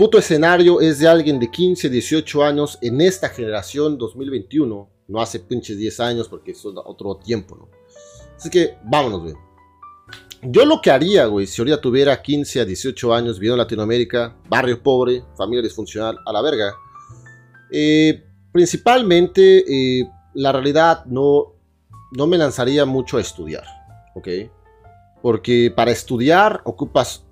puto escenario es de alguien de 15, 18 años en esta generación 2021. No hace pinches 10 años porque es otro tiempo, ¿no? Así que vámonos, güey. Yo lo que haría, güey, si ahorita tuviera 15 a 18 años viviendo en Latinoamérica, barrio pobre, familia disfuncional, a la verga. Eh, principalmente, eh, la realidad no, no me lanzaría mucho a estudiar, ¿ok? Porque para estudiar ocupas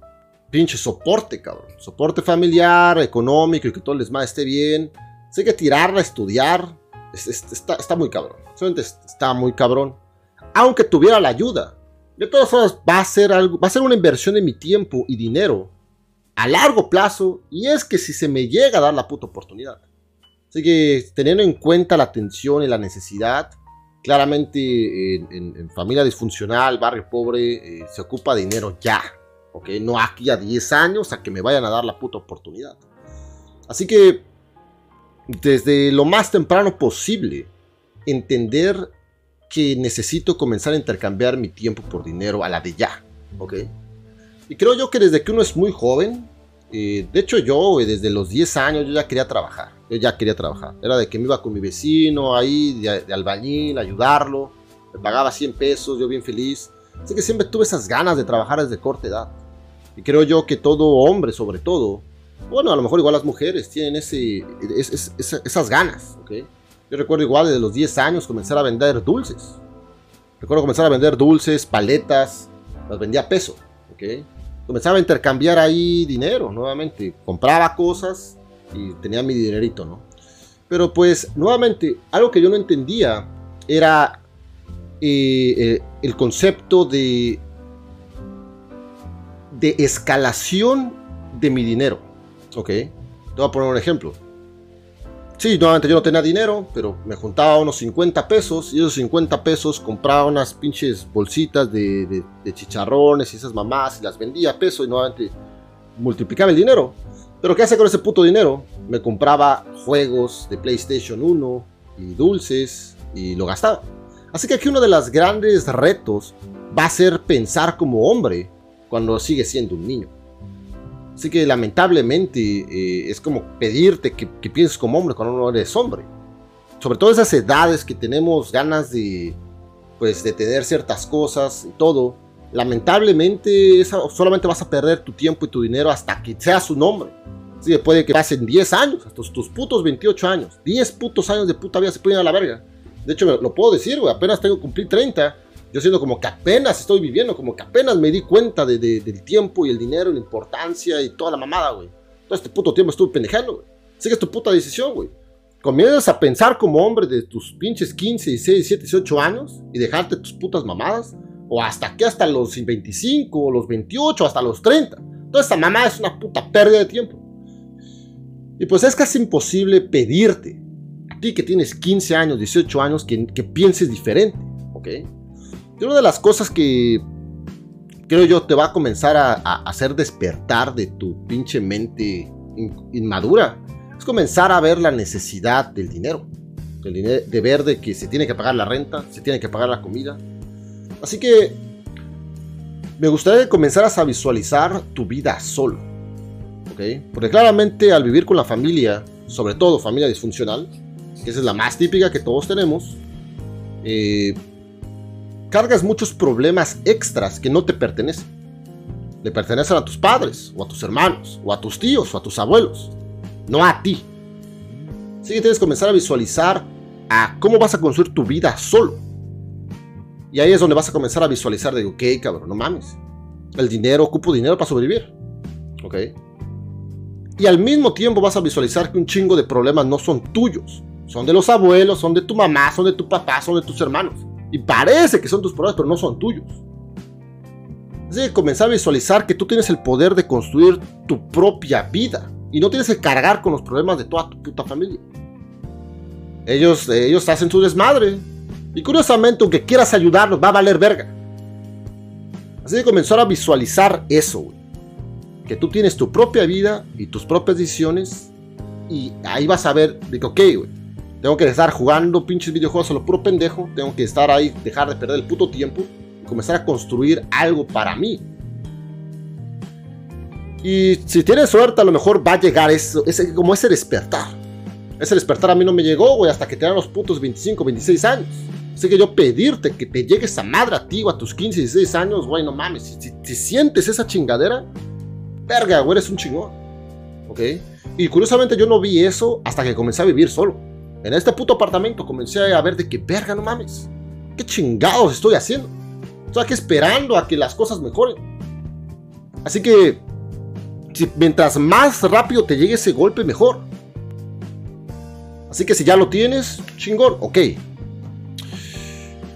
pinche soporte, cabrón. Soporte familiar, económico y que todo el desmadre esté bien. Así que tirarla estudiar está, está muy cabrón. Solamente está muy cabrón. Aunque tuviera la ayuda. De todas formas, va a ser algo, va a ser una inversión de mi tiempo y dinero a largo plazo. Y es que si se me llega a dar la puta oportunidad. Así que teniendo en cuenta la atención y la necesidad, claramente en, familia disfuncional, barrio pobre, eh, se ocupa dinero ya. ¿Ok? No aquí a 10 años a que me vayan a dar la puta oportunidad. Así que desde lo más temprano posible, entender que necesito comenzar a intercambiar mi tiempo por dinero a la de ya. ¿Ok? Y creo yo que desde que uno es muy joven, eh, de hecho yo desde los 10 años yo ya quería trabajar. Yo ya quería trabajar. Era de que me iba con mi vecino ahí, de, albañil, ayudarlo. Me pagaba 100 pesos, yo bien feliz. Así que siempre tuve esas ganas de trabajar desde corta edad. Y creo yo que todo hombre, sobre todo, bueno, a lo mejor igual las mujeres tienen ese, esas ganas, ¿ok? Yo recuerdo igual desde los 10 años comenzar a vender dulces. Recuerdo comenzar a vender dulces, paletas, las vendía a peso, ¿ok? Comenzaba a intercambiar ahí dinero nuevamente. Compraba cosas y tenía mi dinerito, ¿no? Pero pues, nuevamente, algo que yo no entendía era eh, eh, el concepto de, de escalación de mi dinero, ¿ok? Te voy a poner un ejemplo. Sí, nuevamente yo no tenía dinero, pero me juntaba unos 50 pesos y esos 50 pesos compraba unas pinches bolsitas de, chicharrones y esas mamás y las vendía a peso y nuevamente multiplicaba el dinero. Pero ¿qué hace con ese puto dinero? Me compraba juegos de PlayStation 1 y dulces y lo gastaba. Así que aquí uno de los grandes retos va a ser pensar como hombre cuando sigue siendo un niño. Así que lamentablemente eh, es como pedirte que, pienses como hombre cuando no eres hombre. Sobre todo esas edades que tenemos ganas de, pues, de tener ciertas cosas y todo. Lamentablemente solamente vas a perder tu tiempo y tu dinero hasta que seas un hombre. Así que puede que pasen 10 años, hasta tus, putos 28 años. 10 putos años de puta vida se pueden ir a la verga. De hecho, lo puedo decir, güey. Apenas tengo que cumplir 30 yo siento como que apenas estoy viviendo, como que apenas me di cuenta de, del tiempo y el dinero, la importancia y toda la mamada, güey. Todo este puto tiempo estuve pendejando, güey. Es tu puta decisión, güey. Comienzas a pensar como hombre de tus pinches 15, 16, 17, 18 años y dejarte tus putas mamadas. O hasta que hasta los 25, o los 28, hasta los 30. Toda esta mamada es una puta pérdida de tiempo. Y pues es casi imposible pedirte, a ti que tienes 15 años, 18 años, que, que pienses diferente, ¿ok? Y una de las cosas que creo yo te va a comenzar a, hacer despertar de tu pinche mente inmadura es comenzar a ver la necesidad del dinero. de ver de que se tiene que pagar la renta, se tiene que pagar la comida. Así que me gustaría que comenzaras a visualizar tu vida solo. Porque claramente al vivir con la familia, sobre todo familia disfuncional, que esa es la más típica que todos tenemos, eh, cargas muchos problemas extras que no te pertenecen. Le pertenecen a tus padres, o a tus hermanos, o a tus tíos, o a tus abuelos, no a ti. Así que tienes que comenzar a visualizar a cómo vas a construir tu vida solo. Y ahí es donde vas a comenzar a visualizar de, ok, cabrón, no mames. El dinero, ocupo dinero para sobrevivir. Ok. Y al mismo tiempo vas a visualizar que un chingo de problemas no son tuyos. Son de los abuelos, son de tu mamá, son de tu papá, son de tus hermanos. Y parece que son tus problemas, pero no son tuyos. Así que comenzar a visualizar que tú tienes el poder de construir tu propia vida. Y no tienes que cargar con los problemas de toda tu puta familia. Ellos, ellos hacen su desmadre. Y curiosamente, aunque quieras ayudarlos, va a valer verga. Así que comenzar a visualizar eso, Que tú tienes tu propia vida y tus propias decisiones. Y ahí vas a ver, que, ok, güey tengo que estar jugando pinches videojuegos a lo puro pendejo. Tengo que estar ahí, dejar de perder el puto tiempo y comenzar a construir algo para mí. Y si tienes suerte, a lo mejor va a llegar eso, ese, como ese despertar. Ese despertar a mí no me llegó, güey, hasta que te dan los putos 25, 26 años. Así que yo pedirte que te llegue esa madre a ti o a tus 15, 16 años, güey, no mames. Si, sientes esa chingadera, verga, güey, eres un chingón. ¿Ok? Y curiosamente yo no vi eso hasta que comencé a vivir solo. En este puto apartamento comencé a ver de que, verga, no mames. ¿Qué chingados estoy haciendo? Estoy aquí esperando a que las cosas mejoren. Así que, mientras más rápido te llegue ese golpe, mejor. Así que si ya lo tienes, chingón, ok.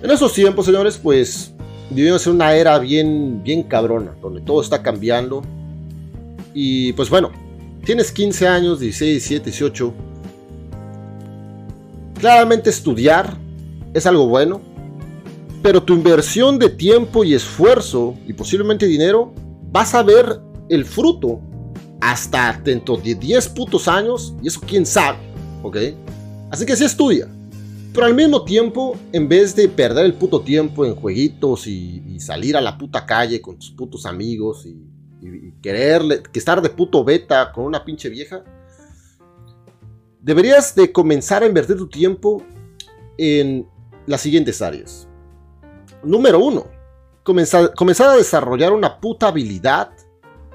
En esos tiempos, señores, pues vivimos en una era bien, bien cabrona, donde todo está cambiando. Y pues bueno, tienes 15 años, 16, 17, 18. Claramente estudiar es algo bueno, pero tu inversión de tiempo y esfuerzo y posiblemente dinero, vas a ver el fruto hasta dentro de 10 putos años y eso quién sabe, ¿ok? Así que sí estudia. Pero al mismo tiempo, en vez de perder el puto tiempo en jueguitos y, salir a la puta calle con tus putos amigos y, querer que estar de puto beta con una pinche vieja, deberías de comenzar a invertir tu tiempo en las siguientes áreas. Número uno, comenzar, a desarrollar una puta habilidad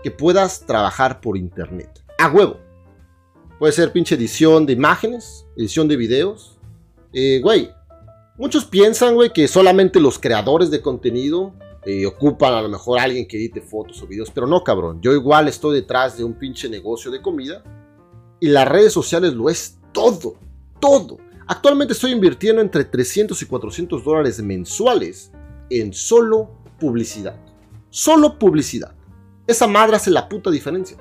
que puedas trabajar por internet. A huevo. Puede ser pinche edición de imágenes, edición de videos. Eh, güey, muchos piensan, güey, que solamente los creadores de contenido eh, ocupan a lo mejor a alguien que edite fotos o videos, pero no, cabrón. Yo igual estoy detrás de un pinche negocio de comida y las redes sociales lo es todo, todo. Actualmente estoy invirtiendo entre 300 y 400 dólares mensuales en solo publicidad. Solo publicidad. Esa madre hace la puta diferencia.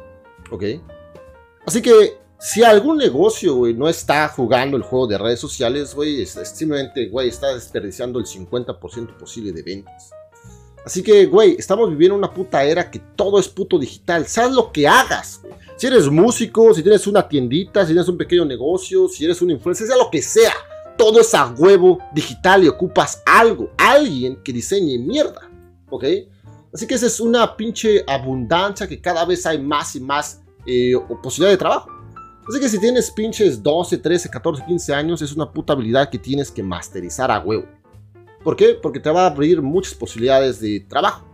¿Ok? Así que si algún negocio, güey, no está jugando el juego de redes sociales, güey, simplemente, güey, está desperdiciando el 50% posible de ventas. Así que, güey, estamos viviendo una puta era que todo es puto digital. Sabes lo que hagas. Si eres músico, si tienes una tiendita, si tienes un pequeño negocio, si eres un influencer, sea lo que sea. Todo es a huevo digital y ocupas algo, alguien que diseñe mierda. ¿Ok? Así que esa es una pinche abundancia que cada vez hay más y más eh, posibilidad de trabajo. Así que si tienes pinches 12, 13, 14, 15 años, es una puta habilidad que tienes que masterizar a huevo. ¿Por qué? Porque te va a abrir muchas posibilidades de trabajo.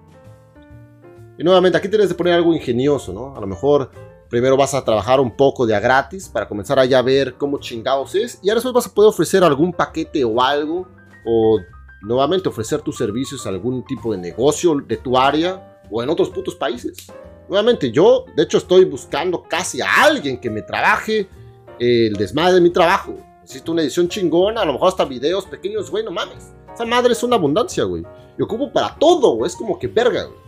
Y nuevamente, aquí tienes que poner algo ingenioso, ¿no? A lo mejor primero vas a trabajar un poco de a gratis para comenzar a ya ver cómo chingados es. Y ahora después vas a poder ofrecer algún paquete o algo. O nuevamente ofrecer tus servicios a algún tipo de negocio de tu área o en otros putos países. Nuevamente, yo de hecho estoy buscando casi a alguien que me trabaje el desmadre de mi trabajo. Necesito una edición chingona, a lo mejor hasta videos pequeños, güey, no mames. Esa madre es una abundancia, güey. Y ocupo para todo, güey. Es como que verga, güey.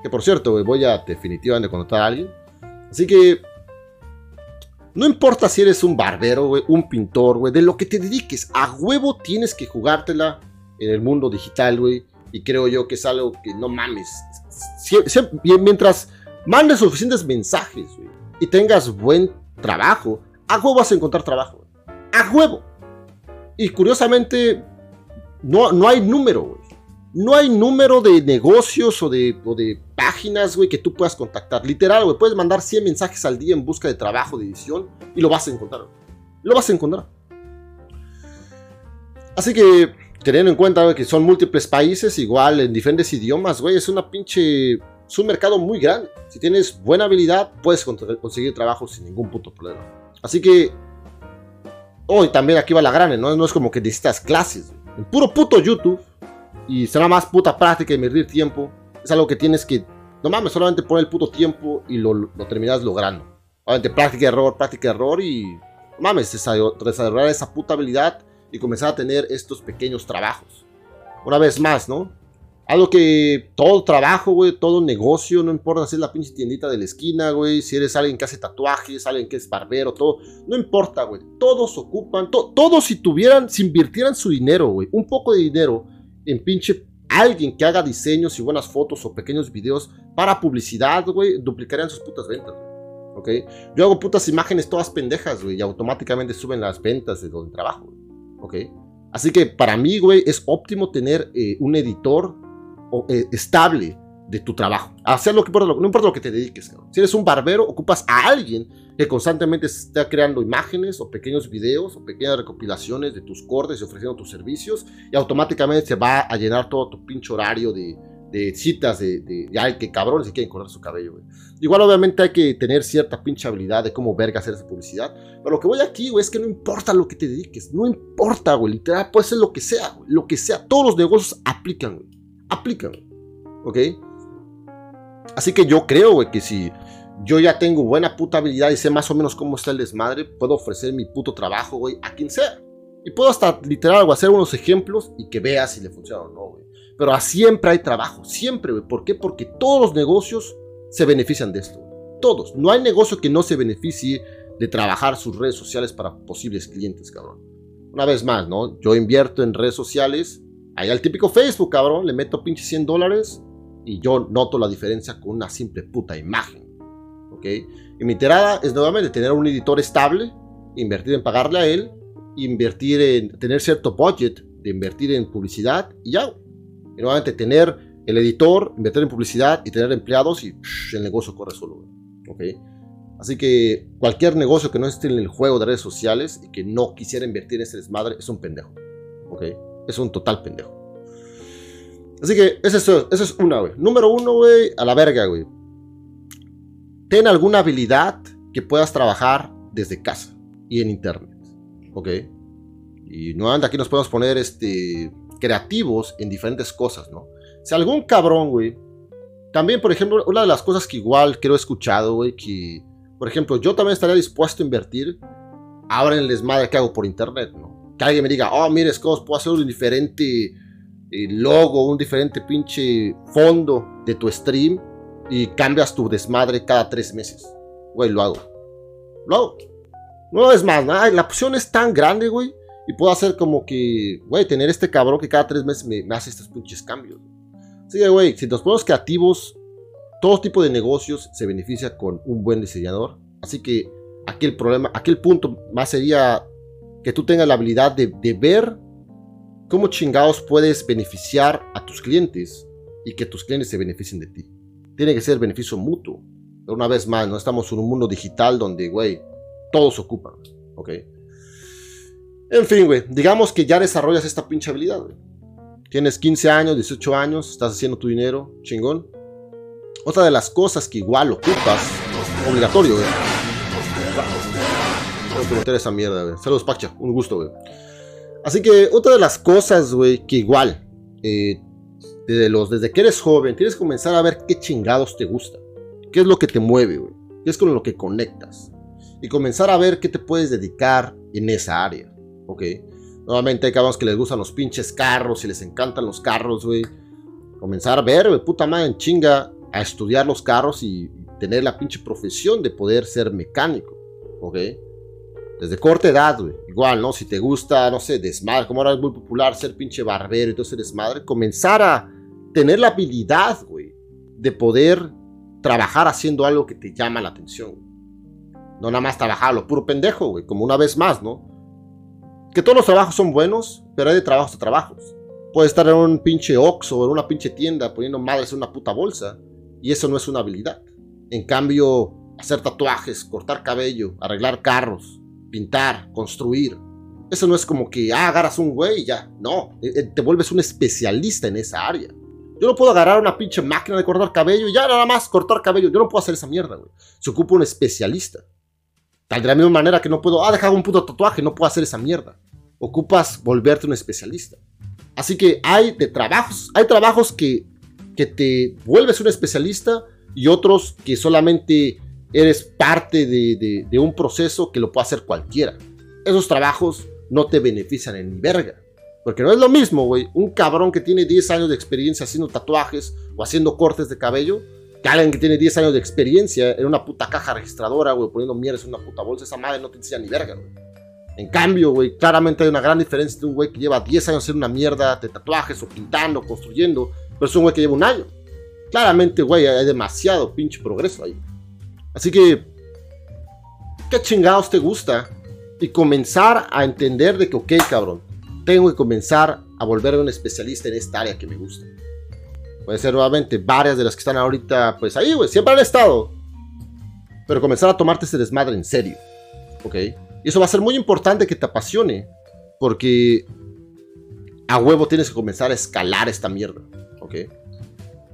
Que por cierto, güey, voy a definitivamente contratar a alguien. Así que no importa si eres un barbero, güey, un pintor, güey, de lo que te dediques, a huevo tienes que jugártela en el mundo digital, güey. Y creo yo que es algo que no mames. mientras mandes suficientes mensajes güey, y tengas buen trabajo, a huevo vas a encontrar trabajo. A huevo. Y curiosamente, no, no hay número, güey. No hay número de negocios o de, páginas, güey, que tú puedas contactar. Literal, güey, puedes mandar 100 mensajes al día en busca de trabajo, de edición, y lo vas a encontrar. Lo vas a encontrar. Así que teniendo en cuenta que son múltiples países, igual en diferentes idiomas, güey, es una pinche. Es un mercado muy grande. Si tienes buena habilidad, puedes conseguir trabajo sin ningún puto problema. Así que. Hoy también aquí va la grande, ¿no? No es como que necesitas clases. En puro puto YouTube. Y será más puta práctica y medir tiempo. Es algo que tienes que. No mames, solamente poner el puto tiempo y lo, lo terminas logrando. Obviamente, práctica, error, práctica, error y. No mames, desarrollar esa puta habilidad y comenzar a tener estos pequeños trabajos. Una vez más, ¿no? Algo que todo trabajo, güey, todo negocio, no importa si es la pinche tiendita de la esquina, güey, si eres alguien que hace tatuajes, alguien que es barbero, todo, no importa, güey, todos ocupan, todos si tuvieran, si invirtieran su dinero, güey, un poco de dinero en pinche alguien que haga diseños y buenas fotos o pequeños videos para publicidad, güey, duplicarían sus putas ventas, güey. ¿Ok? Yo hago putas imágenes todas pendejas, güey, y automáticamente suben las ventas de donde trabajo, ¿ok? Así que para mí, güey, es óptimo tener eh, un editor estable de tu trabajo. Hacer lo que no importa lo que te dediques. Cabrón. Si eres un barbero, ocupas a alguien que constantemente está creando imágenes o pequeños videos o pequeñas recopilaciones de tus cortes y ofreciendo tus servicios y automáticamente se va a llenar todo tu pinche horario de, de citas de, de, de ay, que cabrones se quieren cortar su cabello, güey. Igual obviamente hay que tener cierta pinche habilidad de cómo verga hacer esa publicidad, pero lo que voy aquí, es que no importa lo que te dediques, no importa, güey, literal, puede ser lo que sea, güey, lo que sea, todos los negocios aplican, aplican, ¿ok? Así que yo creo, que si yo ya tengo buena puta habilidad y sé más o menos cómo está el desmadre, puedo ofrecer mi puto trabajo, güey, a quien sea. Y puedo hasta literal, hacer unos ejemplos y que veas si le funciona o no, güey. Pero siempre hay trabajo, siempre, güey. ¿Por qué? Porque todos los negocios se benefician de esto. Todos. No hay negocio que no se beneficie de trabajar sus redes sociales para posibles clientes, cabrón. Una vez más, ¿no? Yo invierto en redes sociales. Ahí al típico Facebook, cabrón. Le meto pinche 100 dólares y yo noto la diferencia con una simple puta imagen. ¿Ok? Y mi tirada es nuevamente tener un editor estable, invertir en pagarle a él, invertir en tener cierto budget de invertir en publicidad y ya. Y nuevamente tener el editor, invertir en publicidad y tener empleados y psh, el negocio corre solo. ¿Ok? Así que cualquier negocio que no esté en el juego de redes sociales y que no quisiera invertir en ese desmadre es un pendejo. ¿Ok? Es un total pendejo. Así que eso es, eso es una, güey. Número uno, güey, a la verga, güey. Ten alguna habilidad que puedas trabajar desde casa y en internet. ¿Ok? Y nuevamente aquí nos podemos poner este, creativos en diferentes cosas, ¿no? Si algún cabrón, güey. También, por ejemplo, una de las cosas que igual creo he escuchado, güey, que, por ejemplo, yo también estaría dispuesto a invertir ahora en el que hago por internet, ¿no? Que alguien me diga, oh, mire, Scott, puedo hacer un diferente eh, logo, un diferente pinche fondo de tu stream y cambias tu desmadre cada tres meses. Güey, lo hago. Lo hago. No es más, nada. La opción es tan grande, güey. Y puedo hacer como que, güey, tener este cabrón que cada tres meses me, hace estos pinches cambios. Así que, güey, si nos ponemos creativos, todo tipo de negocios se beneficia con un buen diseñador. Así que aquí el problema, aquí el punto más sería que tú tengas la habilidad de, de ver cómo chingados puedes beneficiar a tus clientes y que tus clientes se beneficien de ti. Tiene que ser beneficio mutuo. Pero una vez más, no estamos en un mundo digital donde, güey, todos ocupan, ¿ok? En fin, güey, digamos que ya desarrollas esta pinche habilidad. Tienes 15 años, 18 años, estás haciendo tu dinero, chingón. Otra de las cosas que igual ocupas, obligatorio, güey. Esa mierda, güey. Saludos, Pacha, un gusto, güey. Así que otra de las cosas, güey, que igual, eh, desde, los, desde que eres joven, tienes que comenzar a ver qué chingados te gusta. ¿Qué es lo que te mueve, güey? ¿Qué es con lo que conectas? Y comenzar a ver qué te puedes dedicar en esa área. ¿ok? Nuevamente hay cabrones que les gustan los pinches carros y les encantan los carros, güey. Comenzar a ver, güey, puta madre, chinga, a estudiar los carros y tener la pinche profesión de poder ser mecánico, ¿ok? Desde corta edad, güey. Igual, ¿no? Si te gusta, no sé, desmadre, como ahora es muy popular ser pinche barbero y todo ese desmadre, comenzar a tener la habilidad, güey, de poder trabajar haciendo algo que te llama la atención. No nada más trabajar lo puro pendejo, güey, como una vez más, ¿no? Que todos los trabajos son buenos, pero hay de trabajos a trabajos. Puedes estar en un pinche Oxxo o en una pinche tienda poniendo madres en una puta bolsa y eso no es una habilidad. En cambio, hacer tatuajes, cortar cabello, arreglar carros, pintar, construir. Eso no es como que ah, agarras un güey y ya. No, eh, te vuelves un especialista en esa área. Yo no puedo agarrar una pinche máquina de cortar cabello y ya nada más cortar cabello. Yo no puedo hacer esa mierda, güey. Se ocupa un especialista. Tal de la misma manera que no puedo, ah, dejar un puto tatuaje, no puedo hacer esa mierda. Ocupas volverte un especialista. Así que hay de trabajos, hay trabajos que, que te vuelves un especialista y otros que solamente eres parte de, de, de un proceso que lo puede hacer cualquiera. Esos trabajos no te benefician en ni verga. Porque no es lo mismo, güey, un cabrón que tiene 10 años de experiencia haciendo tatuajes o haciendo cortes de cabello que alguien que tiene 10 años de experiencia en una puta caja registradora, güey, poniendo mierda en una puta bolsa, esa madre no te enseña ni verga, güey. En cambio, güey, claramente hay una gran diferencia de un güey que lleva 10 años haciendo una mierda de tatuajes o pintando, construyendo, pero es un güey que lleva un año. Claramente, güey, hay demasiado pinche progreso ahí. Así que, ¿qué chingados te gusta? Y comenzar a entender de que, ok, cabrón, tengo que comenzar a volverme un especialista en esta área que me gusta. Puede ser nuevamente varias de las que están ahorita, pues ahí, güey, siempre han estado. Pero comenzar a tomarte ese desmadre en serio. ¿Ok? Y eso va a ser muy importante que te apasione. Porque a huevo tienes que comenzar a escalar esta mierda. ¿Ok?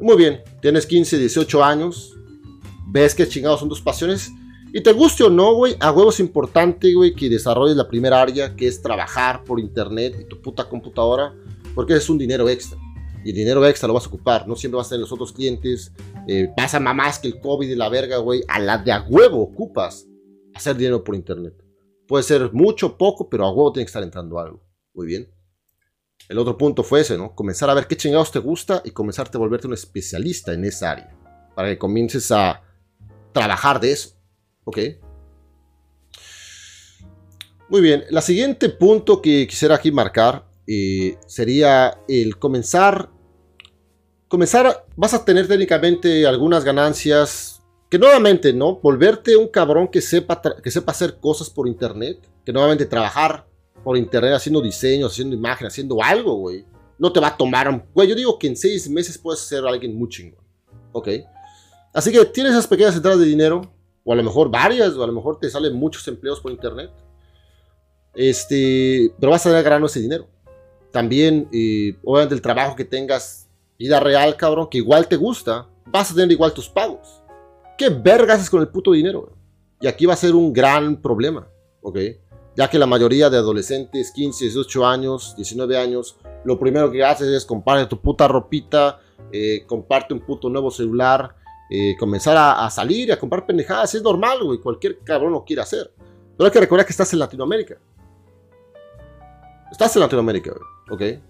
Muy bien, tienes 15, 18 años. Ves que chingados son tus pasiones. Y te guste o no, güey, a huevo es importante, güey, que desarrolles la primera área, que es trabajar por internet y tu puta computadora, porque es un dinero extra. Y el dinero extra lo vas a ocupar, no siempre vas a tener los otros clientes. Eh, pasa más que el COVID y la verga, güey. A la de a huevo ocupas hacer dinero por internet. Puede ser mucho, poco, pero a huevo tiene que estar entrando algo. Muy bien. El otro punto fue ese, ¿no? Comenzar a ver qué chingados te gusta y comenzarte a volverte un especialista en esa área. Para que comiences a trabajar de eso. ¿Ok? Muy bien. La siguiente punto que quisiera aquí marcar eh, sería el comenzar. Comenzar, vas a tener técnicamente algunas ganancias que nuevamente, ¿no? Volverte un cabrón que sepa, que sepa hacer cosas por internet, que nuevamente trabajar por internet haciendo diseños, haciendo imágenes, haciendo algo, güey. No te va a tomar un... Güey, yo digo que en seis meses puedes ser alguien muy chingón, ¿ok? Así que tienes esas pequeñas entradas de dinero, o a lo mejor varias, o a lo mejor te salen muchos empleos por internet. Este, pero vas a tener ganando ese dinero también, eh, obviamente, el trabajo que tengas, vida real, cabrón, que igual te gusta, vas a tener igual tus pagos. ¿Qué vergas haces con el puto dinero? Y aquí va a ser un gran problema, ¿ok? Ya que la mayoría de adolescentes, 15, 18 años, 19 años, lo primero que haces es comprar tu puta ropita, eh, comparte un puto nuevo celular, eh, comenzar a, salir y a comprar pendejadas. Es normal, güey. Cualquier cabrón lo quiere hacer. Pero hay que recordar que estás en Latinoamérica. Estás en Latinoamérica, güey. ¿ok?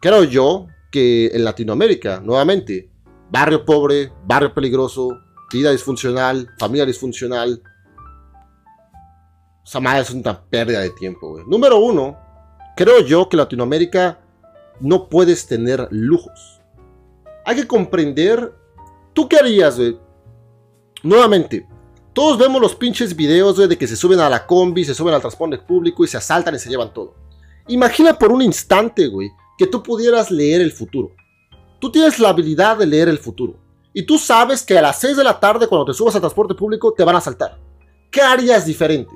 Creo yo que en Latinoamérica, nuevamente, barrio pobre, barrio peligroso, vida disfuncional, familia disfuncional. Esa madre es una pérdida de tiempo, güey. Número uno, creo yo que en Latinoamérica no puedes tener lujos. Hay que comprender. ¿Tú qué harías, güey? Nuevamente, todos vemos los pinches videos, güey, de que se suben a la combi, se suben al transporte público y se asaltan y se llevan todo. Imagina por un instante, güey, que tú pudieras leer el futuro. Tú tienes la habilidad de leer el futuro. Y tú sabes que a las 6 de la tarde, cuando te subas al transporte público, te van a asaltar. ¿Qué harías diferente?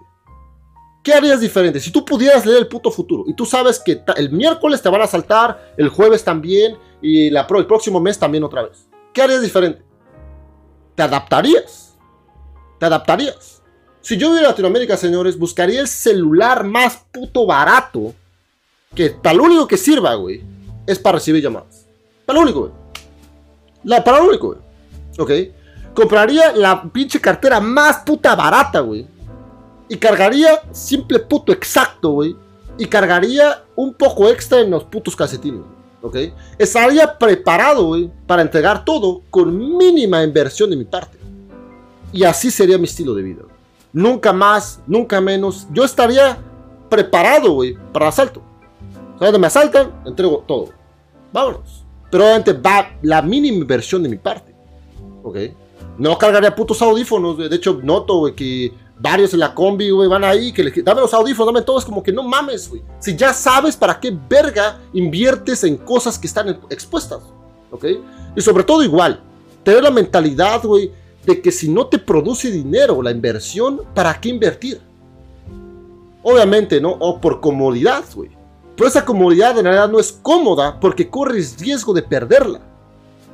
¿Qué harías diferente? Si tú pudieras leer el puto futuro y tú sabes que el miércoles te van a asaltar, el jueves también y el próximo mes también otra vez. ¿Qué harías diferente? ¿Te adaptarías? ¿Te adaptarías? Si yo viviera en Latinoamérica, señores, buscaría el celular más puto barato que para lo único que sirva, güey, es para recibir llamadas. Para lo único, güey. La, para lo único, güey. ¿Ok? Compraría la pinche cartera más puta barata, güey. Y cargaría simple puto exacto, güey. Y cargaría un poco extra en los putos calcetines, ¿ok? Estaría preparado, para entregar todo con mínima inversión de mi parte. Y así sería mi estilo de vida. Nunca más, nunca menos. Yo estaría preparado, güey, para asalto. Cuando me asaltan, entrego todo. Vámonos. Pero obviamente va la mínima inversión de mi parte. ¿Ok? No cargaría putos audífonos, De hecho, noto, que varios en la combi, güey, van ahí, que dame los audífonos, dame todos, como que no mames, güey. Si ya sabes para qué verga inviertes en cosas que están expuestas, ¿ok? Y sobre todo igual, tener la mentalidad, güey, de que si no te produce dinero la inversión, ¿para qué invertir? Obviamente, ¿no? O por comodidad, güey. Pero esa comodidad en realidad no es cómoda porque corres riesgo de perderla.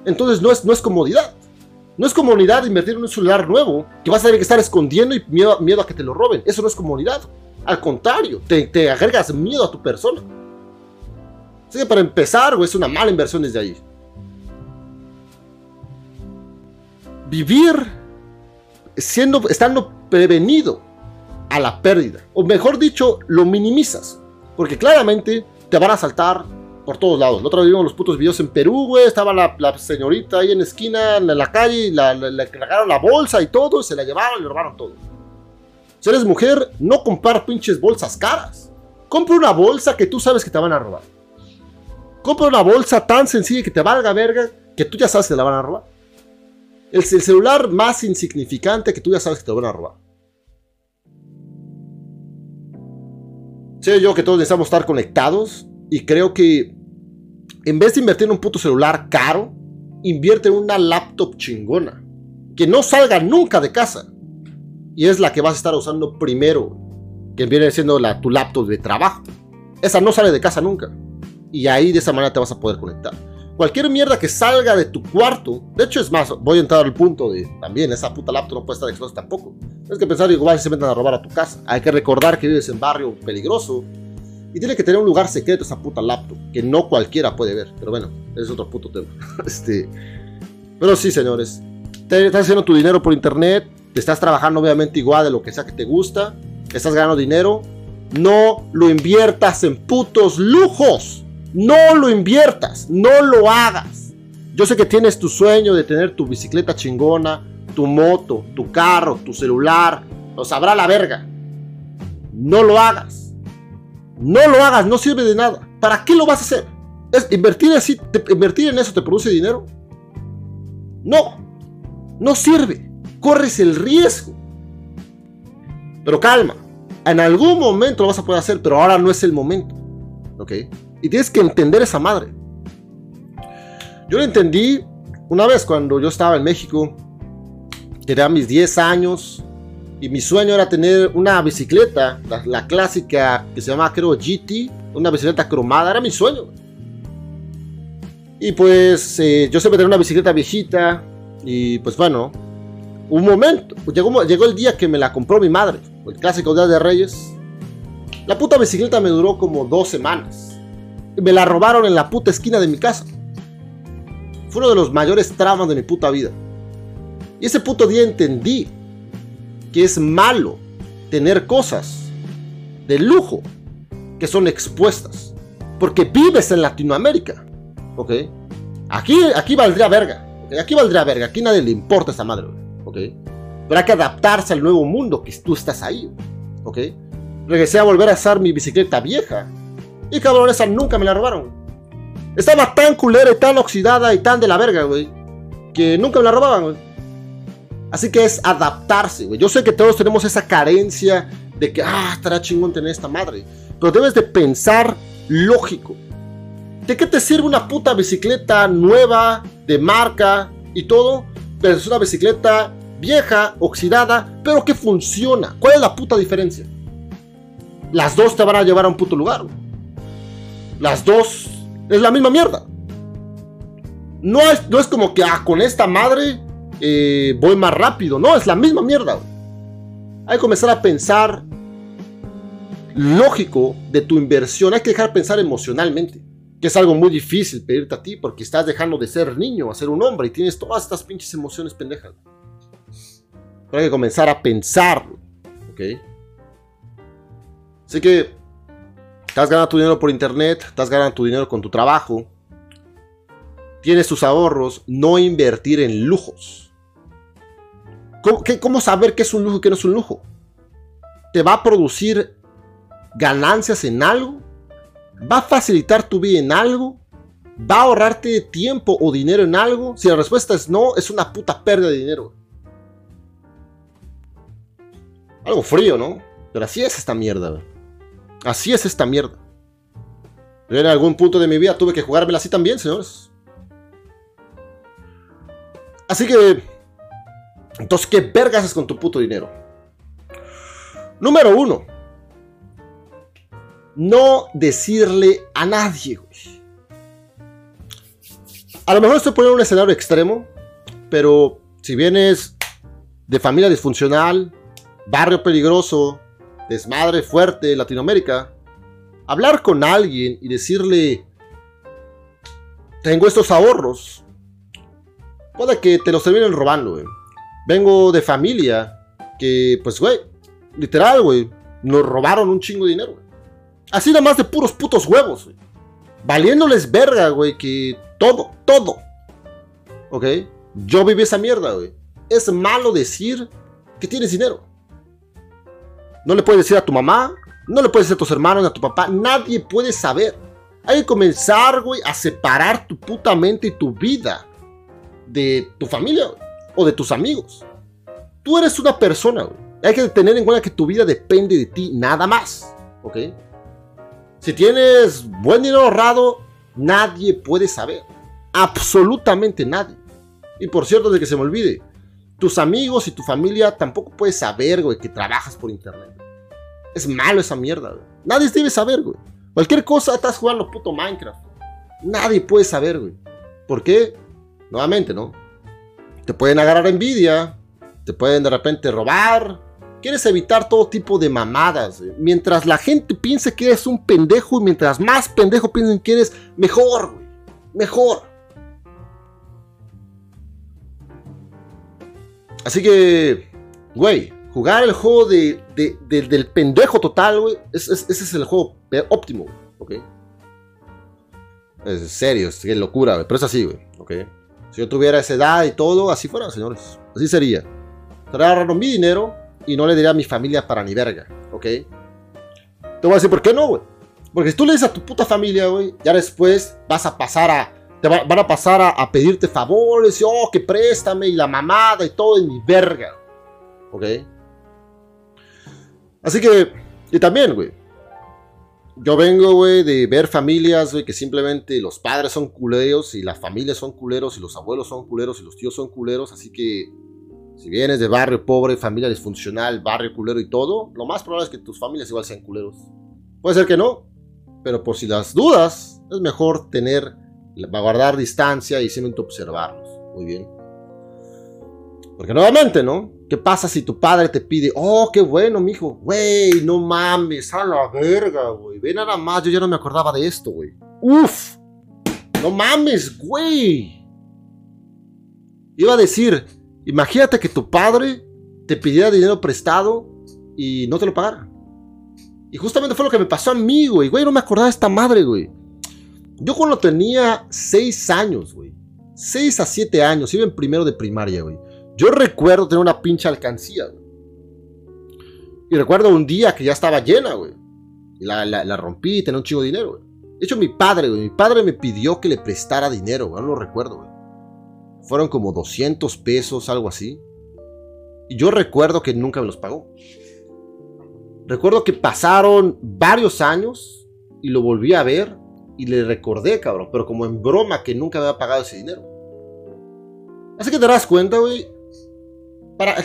Entonces no es, no es comodidad. No es comodidad invertir en un celular nuevo que vas a tener que estar escondiendo y miedo, miedo a que te lo roben. Eso no es comodidad. Al contrario, te, te agregas miedo a tu persona. Así que para empezar, es una mala inversión desde ahí. Vivir siendo, estando prevenido a la pérdida. O mejor dicho, lo minimizas. Porque claramente te van a saltar por todos lados. La otra vez vimos los putos videos en Perú, güey. Estaba la, señorita ahí en la esquina, en la calle, y le cargaron la bolsa y todo, se la llevaron y le robaron todo. Si eres mujer, no comprar pinches bolsas caras. Compra una bolsa que tú sabes que te van a robar. Compra una bolsa tan sencilla que te valga verga que tú ya sabes que te la van a robar. El, el celular más insignificante que tú ya sabes que te van a robar. Sé yo que todos necesitamos estar conectados y creo que en vez de invertir en un puto celular caro, invierte en una laptop chingona. Que no salga nunca de casa. Y es la que vas a estar usando primero. Que viene siendo la, tu laptop de trabajo. Esa no sale de casa nunca. Y ahí de esa manera te vas a poder conectar. Cualquier mierda que salga de tu cuarto, de hecho es más, voy a entrar al punto de también esa puta laptop no puede estar expuesta tampoco. Tienes que pensar igual se metan a robar a tu casa. Hay que recordar que vives en barrio peligroso y tiene que tener un lugar secreto esa puta laptop que no cualquiera puede ver. Pero bueno, es otro puto tema. este, pero sí, señores, estás haciendo tu dinero por internet, te estás trabajando obviamente igual de lo que sea que te gusta, estás ganando dinero, no lo inviertas en putos lujos. No lo inviertas, no lo hagas. Yo sé que tienes tu sueño de tener tu bicicleta chingona, tu moto, tu carro, tu celular, lo sabrá la verga. No lo hagas. No lo hagas, no sirve de nada. ¿Para qué lo vas a hacer? ¿Es invertir, así, ¿Invertir en eso te produce dinero? No, no sirve. Corres el riesgo. Pero calma, en algún momento lo vas a poder hacer, pero ahora no es el momento. ¿Ok? Y tienes que entender esa madre. Yo lo entendí una vez cuando yo estaba en México, tenía mis 10 años, y mi sueño era tener una bicicleta, la, clásica que se llama creo GT, una bicicleta cromada, era mi sueño. Y pues eh, yo siempre tenía una bicicleta viejita, y pues bueno, un momento, llegó, llegó el día que me la compró mi madre, el clásico Día de Reyes. La puta bicicleta me duró como dos semanas me la robaron en la puta esquina de mi casa. Fue uno de los mayores traumas de mi puta vida. Y ese puto día entendí que es malo tener cosas de lujo que son expuestas. Porque vives en Latinoamérica. ¿Ok? Aquí, aquí valdría verga. Aquí valdría verga. Aquí nadie le importa esa madre. ¿Ok? Pero hay que adaptarse al nuevo mundo que tú estás ahí. ¿Ok? Regresé a volver a usar mi bicicleta vieja y cabrón, esa nunca me la robaron. Estaba tan culera y tan oxidada y tan de la verga, güey. Que nunca me la robaban, güey. Así que es adaptarse, güey. Yo sé que todos tenemos esa carencia de que, ah, estará chingón tener esta madre. Pero debes de pensar lógico. ¿De qué te sirve una puta bicicleta nueva, de marca y todo? Pero es una bicicleta vieja, oxidada, pero que funciona. ¿Cuál es la puta diferencia? Las dos te van a llevar a un puto lugar. Las dos es la misma mierda. No es, no es como que ah, con esta madre eh, voy más rápido. No, es la misma mierda. Hay que comenzar a pensar lógico de tu inversión. Hay que dejar pensar emocionalmente. Que es algo muy difícil pedirte a ti porque estás dejando de ser niño a ser un hombre y tienes todas estas pinches emociones pendejas. Pero hay que comenzar a pensar. ¿Ok? Así que Estás ganando tu dinero por internet, estás ganando tu dinero con tu trabajo, tienes tus ahorros, no invertir en lujos. ¿Cómo, saber qué es un lujo y qué no es un lujo? ¿Te va a producir ganancias en algo? ¿Va a facilitar tu vida en algo? ¿Va a ahorrarte tiempo o dinero en algo? Si la respuesta es no, es una puta pérdida de dinero. Algo frío, ¿no? Pero así es esta mierda. Así es esta mierda. En algún punto de mi vida tuve que jugármela así también, señores. Así que... Entonces, ¿qué vergas haces con tu puto dinero? Número uno. No decirle a nadie, güey. A lo mejor estoy poniendo un escenario extremo, pero si vienes de familia disfuncional, barrio peligroso, desmadre fuerte Latinoamérica, hablar con alguien y decirle, tengo estos ahorros, puede que te los terminen robando, güey. Vengo de familia que, pues, güey, literal, güey, nos robaron un chingo de dinero, güey. Así nada más de puros putos huevos, güey. Valiéndoles verga, güey, que todo, todo. ¿Ok? Yo viví esa mierda, güey. Es malo decir que tienes dinero. No le puedes decir a tu mamá, no le puedes decir a tus hermanos, a tu papá, nadie puede saber. Hay que comenzar, güey, a separar tu puta mente y tu vida de tu familia o de tus amigos. Tú eres una persona, güey. Hay que tener en cuenta que tu vida depende de ti, nada más. ¿Ok? Si tienes buen dinero ahorrado, nadie puede saber. Absolutamente nadie. Y por cierto, de que se me olvide, tus amigos y tu familia tampoco puedes saber, güey, que trabajas por internet. Es malo esa mierda, güey. Nadie debe saber, güey. Cualquier cosa estás jugando puto Minecraft. Nadie puede saber, güey. ¿Por qué? Nuevamente, ¿no? Te pueden agarrar envidia, te pueden de repente robar. Quieres evitar todo tipo de mamadas. Mientras la gente piense que eres un pendejo y mientras más pendejo piensen que eres, mejor, güey. Mejor. Así que, güey, jugar el juego de, del pendejo total, güey, ese es el juego óptimo, ¿ok? Es serio, es locura, güey, pero es así, güey, ¿ok? Si yo tuviera esa edad y todo, así fuera, señores. Así sería. Estaría agarrando mi dinero y no le diría a mi familia para ni verga, ¿ok? Te voy a decir, ¿por qué no, güey? Porque si tú le dices a tu puta familia, güey, ya después vas a pasar a te van a pasar a, pedirte favores, y, oh, que préstame, y la mamada, y todo en mi verga. ¿Ok? Así que, y también, güey. Yo vengo, güey, de ver familias, güey, que simplemente los padres son culeros y las familias son culeros y los abuelos son culeros y los tíos son culeros. Así que, si vienes de barrio pobre, familia disfuncional, barrio culero y todo, lo más probable es que tus familias igual sean culeros. Puede ser que no, pero por si las dudas, es mejor tener guardar distancia y simplemente observarlos. Muy bien. Porque nuevamente, ¿no? ¿Qué pasa si tu padre te pide, oh, qué bueno, mijo, güey, no mames, a la verga, güey, ve nada más, yo ya no me acordaba de esto, güey. Uf, no mames, güey. Iba a decir, imagínate que tu padre te pidiera dinero prestado y no te lo pagara. Y justamente fue lo que me pasó a mí, güey, güey, no me acordaba de esta madre, güey. Yo cuando tenía 6 años, güey. 6 a 7 años, iba en primero de primaria, güey. Yo recuerdo tener una pinche alcancía. Y recuerdo un día que ya estaba llena, güey. La, rompí y tenía un chivo de dinero, güey. De hecho, mi padre, güey. Mi padre me pidió que le prestara dinero, güey. No lo recuerdo, güey. Fueron como 200 pesos, algo así. Y yo recuerdo que nunca me los pagó. Recuerdo que pasaron varios años y lo volví a ver y le recordé, cabrón, pero como en broma que nunca me había pagado ese dinero. Así que te das cuenta, güey.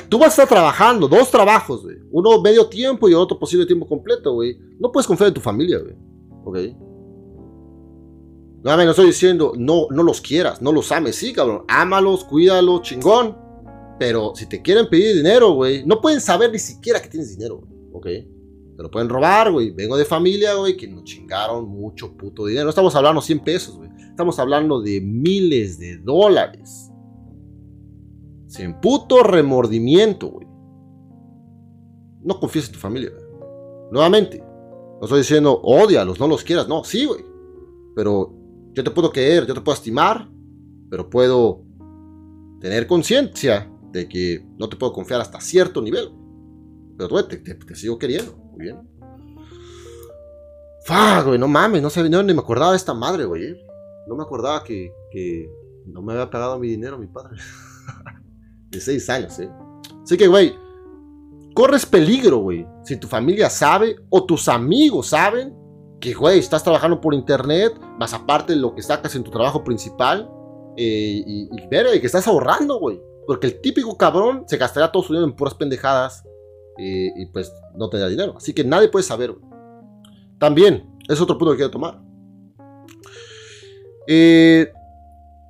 Tú vas a estar trabajando, dos trabajos, güey. Uno medio tiempo y otro posible tiempo completo, güey. No puedes confiar en tu familia, güey. ¿Ok? No, no estoy diciendo, no, no los quieras, no los ames, sí, cabrón. Ámalos, cuídalos, chingón. Pero si te quieren pedir dinero, güey, no pueden saber ni siquiera que tienes dinero, ¿ok? Te lo pueden robar, güey. Vengo de familia, güey, que nos chingaron mucho puto dinero. No estamos hablando 100 pesos, güey. Estamos hablando de miles de dólares. Sin puto remordimiento, güey. No confíes en tu familia, güey. Nuevamente. No estoy diciendo, odialos, no los quieras. No, sí, güey. Pero yo te puedo querer, yo te puedo estimar. Pero puedo tener conciencia de que no te puedo confiar hasta cierto nivel. Pero güey, te sigo queriendo bien. Fuck, güey, no mames, no sabía, ni me acordaba de esta madre, güey. No me acordaba que, no me había pagado mi dinero mi padre. de seis años, eh. Así que, güey, corres peligro, güey. Si tu familia sabe o tus amigos saben que, güey, estás trabajando por internet, más aparte de lo que sacas en tu trabajo principal, eh, y, y, ver, que estás ahorrando, güey. Porque el típico cabrón se gastaría todo su dinero en puras pendejadas y, pues no tenía dinero. Así que nadie puede saber. También, es otro punto que quiero tomar. Eh,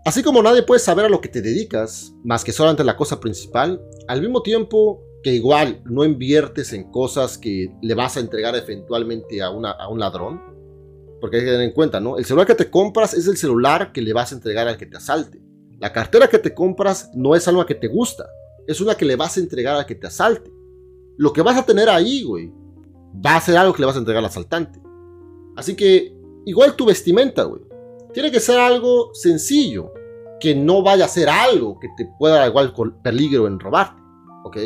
así como nadie puede saber a lo que te dedicas, más que solamente la cosa principal, al mismo tiempo que igual no inviertes en cosas que le vas a entregar eventualmente a, a un ladrón, porque hay que tener en cuenta, ¿no? El celular que te compras es el celular que le vas a entregar al que te asalte. La cartera que te compras no es algo que te gusta, es una que le vas a entregar al que te asalte lo que vas a tener ahí, güey, va a ser algo que le vas a entregar al asaltante. Así que, igual tu vestimenta, güey. Tiene que ser algo sencillo, que no vaya a ser algo que te pueda dar igual peligro en robarte, ¿ok?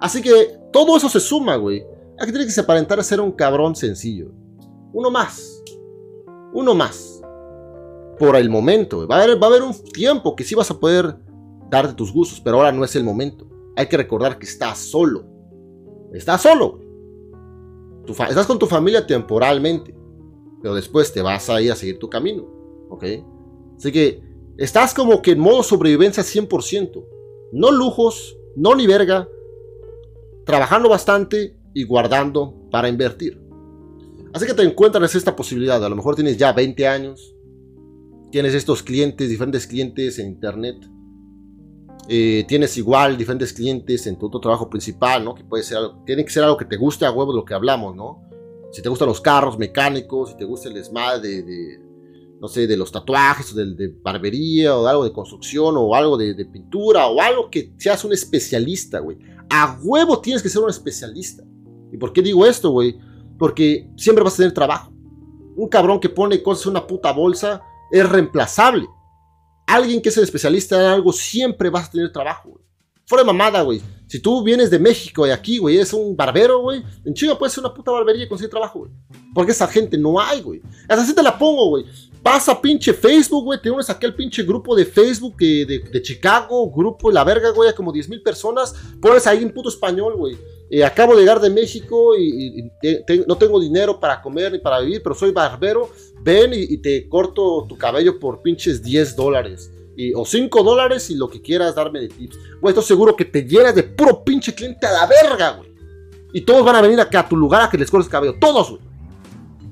Así que todo eso se suma, güey. A que tiene que se aparentar a ser un cabrón sencillo. Uno más. Uno más. Por el momento, güey. Va a, haber, va a haber un tiempo que sí vas a poder darte tus gustos, pero ahora no es el momento. Hay que recordar que estás solo Estás solo. estás con tu familia temporalmente. Pero después te vas a ir a seguir tu camino. ¿Ok? Así que Estás como que en modo sobrevivencia 100%. No lujos, no ni verga. Trabajando bastante y guardando para invertir. Así que te encuentras esta posibilidad. A lo mejor tienes ya 20 años. Tienes estos clientes, diferentes clientes en internet. Eh, tienes igual diferentes clientes en tu otro trabajo principal, ¿no? Que puede ser tiene que ser algo que te guste a huevo de lo que hablamos, ¿no? Si te gustan los carros mecánicos, si te gusta el desmadre de, no sé, de los tatuajes, o de, barbería, o algo de construcción, o algo de, de pintura, o algo que seas un especialista, güey. A huevo tienes que ser un especialista. ¿Y por qué digo esto, güey? Porque siempre vas a tener trabajo. Un cabrón que pone cosas en una puta bolsa es reemplazable. Alguien que es el especialista en algo siempre vas a tener trabajo, güey. Fuera de mamada, güey. Si tú vienes de México y aquí, güey, eres un barbero, güey, en China puedes ser una puta barbería y conseguir trabajo, güey. Porque esa gente no hay, güey. Así te la pongo, güey. Pasa pinche Facebook, güey. Te unes aquí al pinche grupo de Facebook de, de, Chicago, grupo de la verga, güey, como 10 mil personas. Pones ahí un puto español, güey. Eh, acabo de llegar de México y, no tengo dinero para comer ni para vivir, pero soy barbero. Ven y, te corto tu cabello por pinches 10 dólares. o 5 dólares y lo que quieras darme de tips. Güey, estoy seguro que te llenas de puro pinche cliente a la verga, güey. Y todos van a venir acá a tu lugar a que les cortes el cabello. Todos, güey.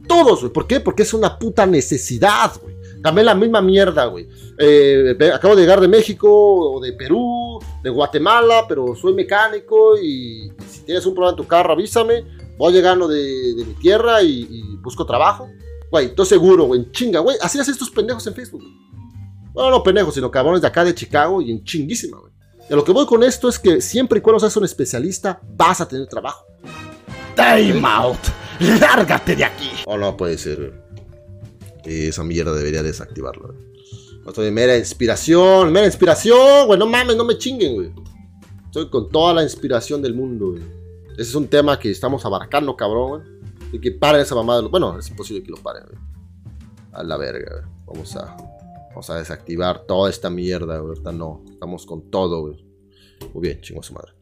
Todos, güey. ¿Por qué? Porque es una puta necesidad, güey. También la misma mierda, güey. Eh, acabo de llegar de México o de Perú, de Guatemala, pero soy mecánico y si tienes un problema en tu carro, avísame. Voy llegando de, mi tierra y, busco trabajo. Güey, estoy seguro, güey, chinga, güey. Así hacen estos pendejos en Facebook. No, no pendejos, sino cabrones de acá de Chicago y en chinguísima, güey. Y lo que voy con esto es que siempre y cuando seas un especialista, vas a tener trabajo. Time out. Lárgate de aquí. Oh, no puede ser, Esa mierda debería desactivarlo, Estoy de mera inspiración, mera inspiración, güey. No mames, no me chinguen, güey. Estoy con toda la inspiración del mundo, güey. Ese es un tema que estamos abarcando, cabrón, güey. Y que paren esa mamada. Bueno, es imposible que lo paren, güey. A la verga, güey. Vamos a, vamos a desactivar toda esta mierda, güey. Ahorita no. Estamos con todo, güey. Muy bien, chingo su madre.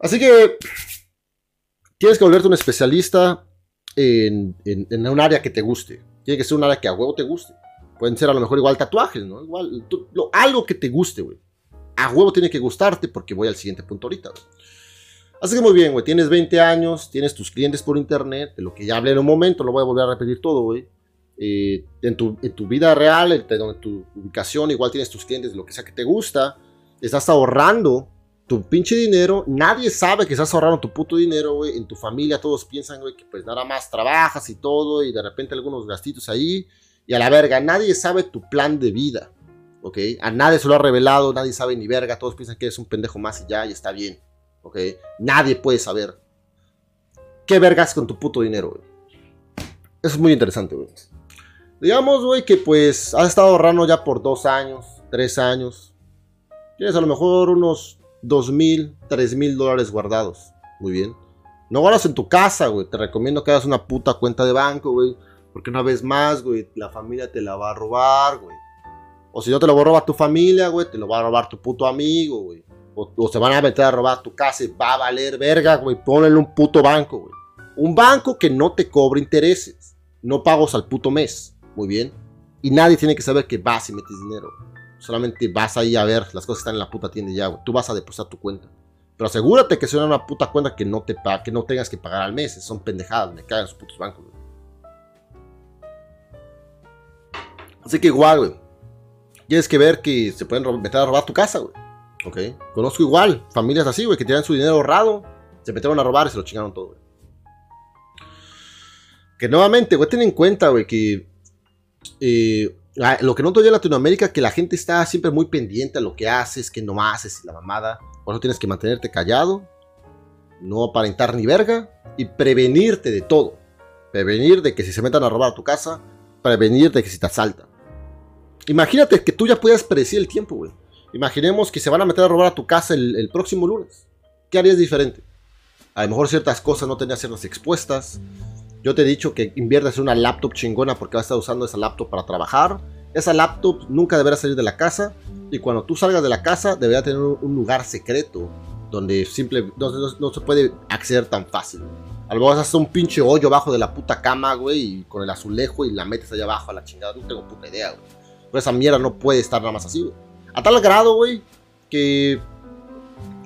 Así que tienes que volverte un especialista en, un área que te guste. Tiene que ser un área que a huevo te guste. Pueden ser a lo mejor igual tatuajes, ¿no? Igual, algo que te guste, güey. A huevo tiene que gustarte porque voy al siguiente punto ahorita. Así que muy bien, güey. Tienes 20 años, tienes tus clientes por internet, de lo que ya hablé en un momento, lo voy a volver a repetir todo, güey. Eh, en, tu, vida real, en, en tu ubicación, igual tienes tus clientes lo que sea que te gusta. Estás ahorrando tu pinche dinero, nadie sabe que estás ahorrando tu puto dinero, güey. En tu familia todos piensan, güey, que pues nada más trabajas y todo, y de repente algunos gastitos ahí, y a la verga, nadie sabe tu plan de vida, ¿ok? A nadie se lo ha revelado, nadie sabe ni verga, todos piensan que eres un pendejo más y ya, y está bien, ¿ok? Nadie puede saber qué vergas con tu puto dinero, güey. Eso es muy interesante, güey. Digamos, güey, que pues has estado ahorrando ya por dos años, tres años. Tienes a lo mejor unos dos mil, tres mil dólares guardados. Muy bien. No guardas en tu casa, güey. Te recomiendo que hagas una puta cuenta de banco, güey. Porque una vez más, güey, la familia te la va a robar, güey. O si no te lo va a robar tu familia, güey, te lo va a robar tu puto amigo, güey. O, se van a meter a robar tu casa y va a valer verga, güey. Ponle un puto banco, güey. Un banco que no te cobre intereses. No pagos al puto mes. Muy bien. Y nadie tiene que saber que vas y metes dinero. Solamente vas ahí a ver las cosas que están en la puta tienda ya, güey. Tú vas a depositar tu cuenta. Pero asegúrate que sea una puta cuenta que no, te que no tengas que pagar al mes. Son pendejadas, me cagan sus putos bancos, güey. Así que igual, güey. Tienes que ver que se pueden meter a robar tu casa, güey. Ok. Conozco igual familias así, güey, que tienen su dinero ahorrado. Se metieron a robar y se lo chingaron todo, güey. Que nuevamente, güey, ten en cuenta, güey, que eh, lo que noto yo en Latinoamérica que la gente está siempre muy pendiente a lo que haces, que no haces la mamada. Por eso tienes que mantenerte callado, no aparentar ni verga y prevenirte de todo. Prevenir de que si se metan a robar a tu casa, prevenir de que si te asaltan. Imagínate que tú ya puedas predecir el tiempo, güey. Imaginemos que se van a meter a robar a tu casa el, el próximo lunes. ¿Qué harías diferente? A lo mejor ciertas cosas no tenías ciertas expuestas yo te he dicho que inviertas en una laptop chingona porque vas a estar usando esa laptop para trabajar. Esa laptop nunca deberá salir de la casa y cuando tú salgas de la casa deberá tener un lugar secreto donde simple, no, se puede acceder tan fácil. A lo mejor haces un pinche hoyo abajo de la puta cama, güey, y con el azulejo y la metes allá abajo a la chingada. No tengo puta idea, güey. Pues esa mierda no puede estar nada más así, güey. A tal grado, güey, que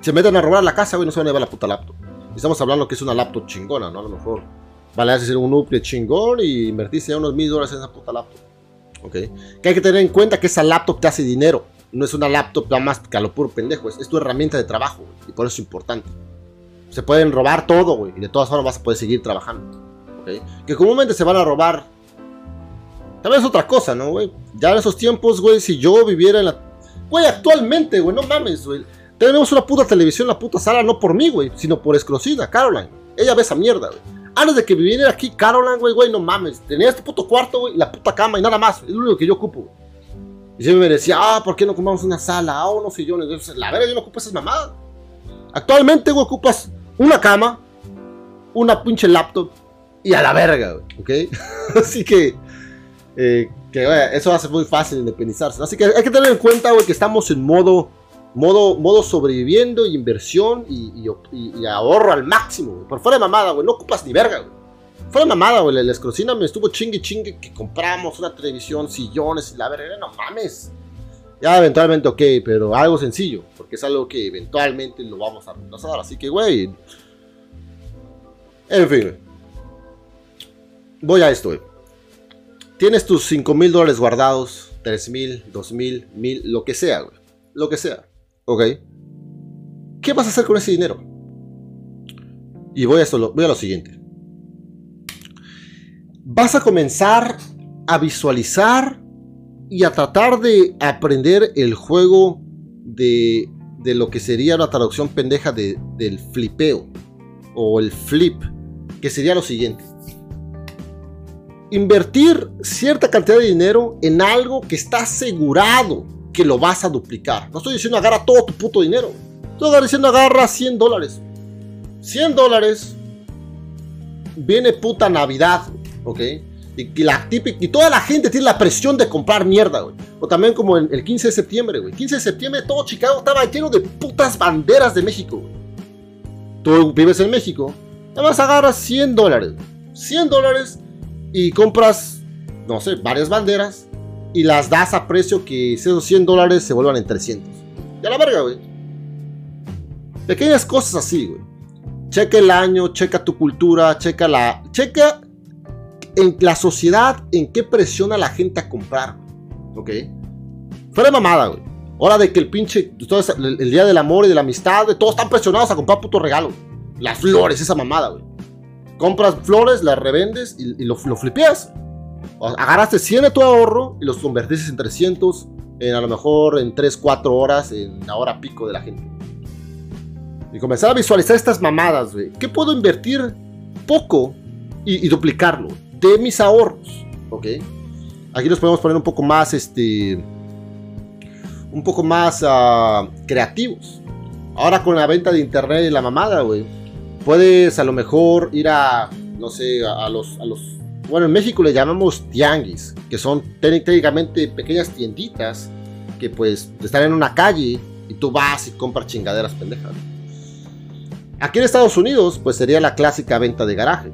se meten a robar la casa, güey, no se van a llevar la puta laptop. Estamos hablando que es una laptop chingona, ¿no? A lo mejor vale hacer un upgrade chingón y invertirse unos mil dólares en esa puta laptop. ¿Ok? Que hay que tener en cuenta que esa laptop te hace dinero. No es una laptop nada más que a lo puro pendejo. Es, tu herramienta de trabajo, güey. Y por eso es importante. Se pueden robar todo, güey. Y de todas formas vas a poder seguir trabajando. ¿Ok? Que comúnmente se van a robar. También es otra cosa, ¿no, güey? Ya en esos tiempos, güey, si yo viviera en la. Güey, actualmente, güey, no mames, güey. Tenemos una puta televisión en la puta sala, no por mí, güey, sino por Escrocida, Caroline. Ella ve esa mierda, güey. Antes de que viviera aquí Caroline, güey, güey, no mames. Tenía este puto cuarto, güey, la puta cama y nada más. Es lo único que yo ocupo. Y siempre me decía, ah, ¿por qué no compramos una sala? Ah, unos sillones. Entonces, la verdad, yo no ocupo esas mamadas. Actualmente, güey, ocupas una cama, una pinche laptop y a la verga, güey, ¿ok? Así que, eh, que güey, eso hace muy fácil independizarse. Así que hay que tener en cuenta, güey, que estamos en modo Modo, modo sobreviviendo, inversión y, y, ahorro al máximo. Por fuera de mamada, güey. No ocupas ni verga, güey. Fuera de mamada, güey. La, escrocina me estuvo chingue chingue que compramos una televisión, sillones y la verga. No mames. Ya eventualmente, ok, pero algo sencillo. Porque es algo que eventualmente lo vamos a reemplazar. Así que, güey. En fin. Voy a esto, güey. Tienes tus 5 mil dólares guardados, 3 mil, 2 mil, mil, lo que sea, güey. Lo que sea. ¿Ok? ¿Qué vas a hacer con ese dinero? Y voy a, voy a lo siguiente. Vas a comenzar a visualizar y a tratar de aprender el juego de, de lo que sería una traducción pendeja de, del flipeo o el flip, que sería lo siguiente. Invertir cierta cantidad de dinero en algo que está asegurado que lo vas a duplicar. No estoy diciendo agarra todo tu puto dinero. Estoy diciendo agarra 100 dólares. 100 dólares. Viene puta Navidad, ¿ok? Y, la típica, y toda la gente tiene la presión de comprar mierda, güey. O también como el 15 de septiembre, güey. 15 de septiembre todo Chicago estaba lleno de putas banderas de México, güey. Tú vives en México, nada más agarras 100 dólares. 100 dólares y compras, no sé, varias banderas y las das a precio que esos 100 dólares se vuelvan en 300. Ya la verga, güey. Pequeñas cosas así, güey. Checa el año, checa tu cultura, checa la. Checa en la sociedad en qué presiona a la gente a comprar, ¿ok? Fuera mamada, güey. Hora de que el pinche. el, día del amor y de la amistad, todos están presionados a comprar puto regalo. Las flores, esa mamada, güey. Compras flores, las revendes y, lo, lo flipeas agarraste 100 de tu ahorro y los convertiste en 300, en a lo mejor en 3, 4 horas, en la hora pico de la gente. Y comenzar a visualizar estas mamadas, güey. ¿Qué puedo invertir poco y, duplicarlo? De mis ahorros, ¿ok? Aquí nos podemos poner un poco más, este... Un poco más uh, creativos. Ahora con la venta de internet y la mamada, güey. Puedes a lo mejor ir a, no sé, a, los, a los bueno, en México le llamamos tianguis, que son técnicamente pequeñas tienditas que pues están en una calle y tú vas y compras chingaderas pendejas. Aquí en Estados Unidos pues sería la clásica venta de garaje.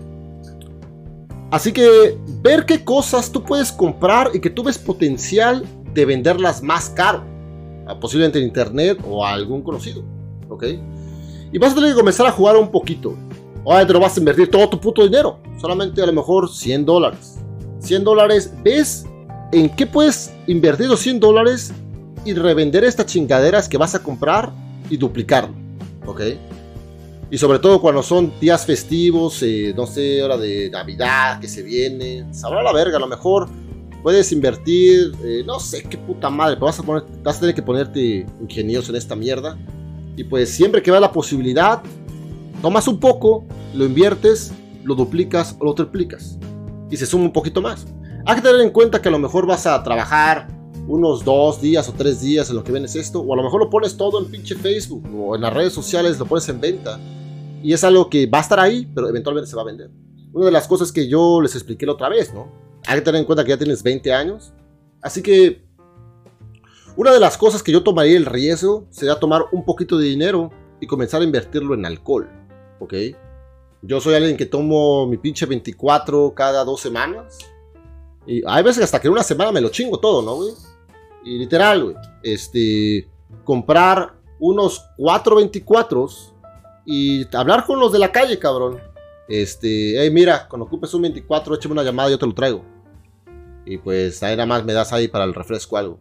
Así que ver qué cosas tú puedes comprar y que tú ves potencial de venderlas más caro, posiblemente en internet o a algún conocido, ¿ok? Y vas a tener que comenzar a jugar un poquito. Ahora te lo vas a invertir todo tu puto dinero. Solamente a lo mejor 100 dólares. 100 dólares. ¿Ves en qué puedes invertir los 100 dólares y revender estas chingaderas que vas a comprar y duplicarlo? ¿Ok? Y sobre todo cuando son días festivos, eh, no sé, hora de Navidad que se viene. Sabrá la verga, a lo mejor puedes invertir, eh, no sé qué puta madre, pero vas a, poner, vas a tener que ponerte ingenioso en esta mierda. Y pues siempre que vea la posibilidad, Tomas un poco, lo inviertes, lo duplicas o lo triplicas. Y se suma un poquito más. Hay que tener en cuenta que a lo mejor vas a trabajar unos dos días o tres días en lo que vendes esto. O a lo mejor lo pones todo en pinche Facebook o en las redes sociales, lo pones en venta. Y es algo que va a estar ahí, pero eventualmente se va a vender. Una de las cosas que yo les expliqué la otra vez, ¿no? Hay que tener en cuenta que ya tienes 20 años. Así que una de las cosas que yo tomaría el riesgo sería tomar un poquito de dinero y comenzar a invertirlo en alcohol. ¿Ok? Yo soy alguien que tomo mi pinche 24 cada dos semanas. Y hay veces hasta que en una semana me lo chingo todo, ¿no, güey? Y literal, güey. Este, comprar unos 424 y hablar con los de la calle, cabrón. Este, hey, mira, cuando ocupes un 24, échame una llamada, yo te lo traigo. Y pues ahí nada más me das ahí para el refresco algo.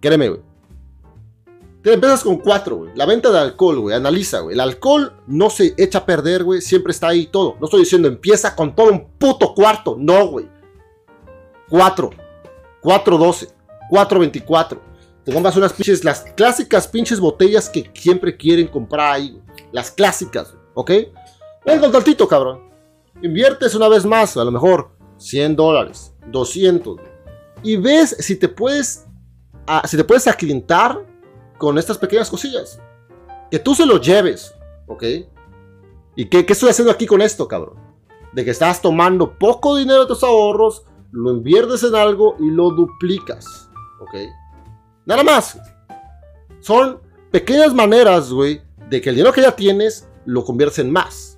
Créeme, güey. Te empiezas con 4, güey. La venta de alcohol, güey. Analiza, güey. El alcohol no se echa a perder, güey. Siempre está ahí todo. No estoy diciendo empieza con todo un puto cuarto. No, güey. 4. 412. 424. Te compras unas pinches, las clásicas pinches botellas que siempre quieren comprar ahí. Las clásicas, ¿ok? Ven con tantito, cabrón. Inviertes una vez más, a lo mejor 100 dólares, 200. Y ves si te puedes, ah, si te puedes aclientar con estas pequeñas cosillas. Que tú se lo lleves, ¿ok? ¿Y qué, qué estoy haciendo aquí con esto, cabrón? De que estás tomando poco dinero de tus ahorros, lo inviertes en algo y lo duplicas, ¿ok? Nada más. Son pequeñas maneras, güey, de que el dinero que ya tienes lo conviertes en más.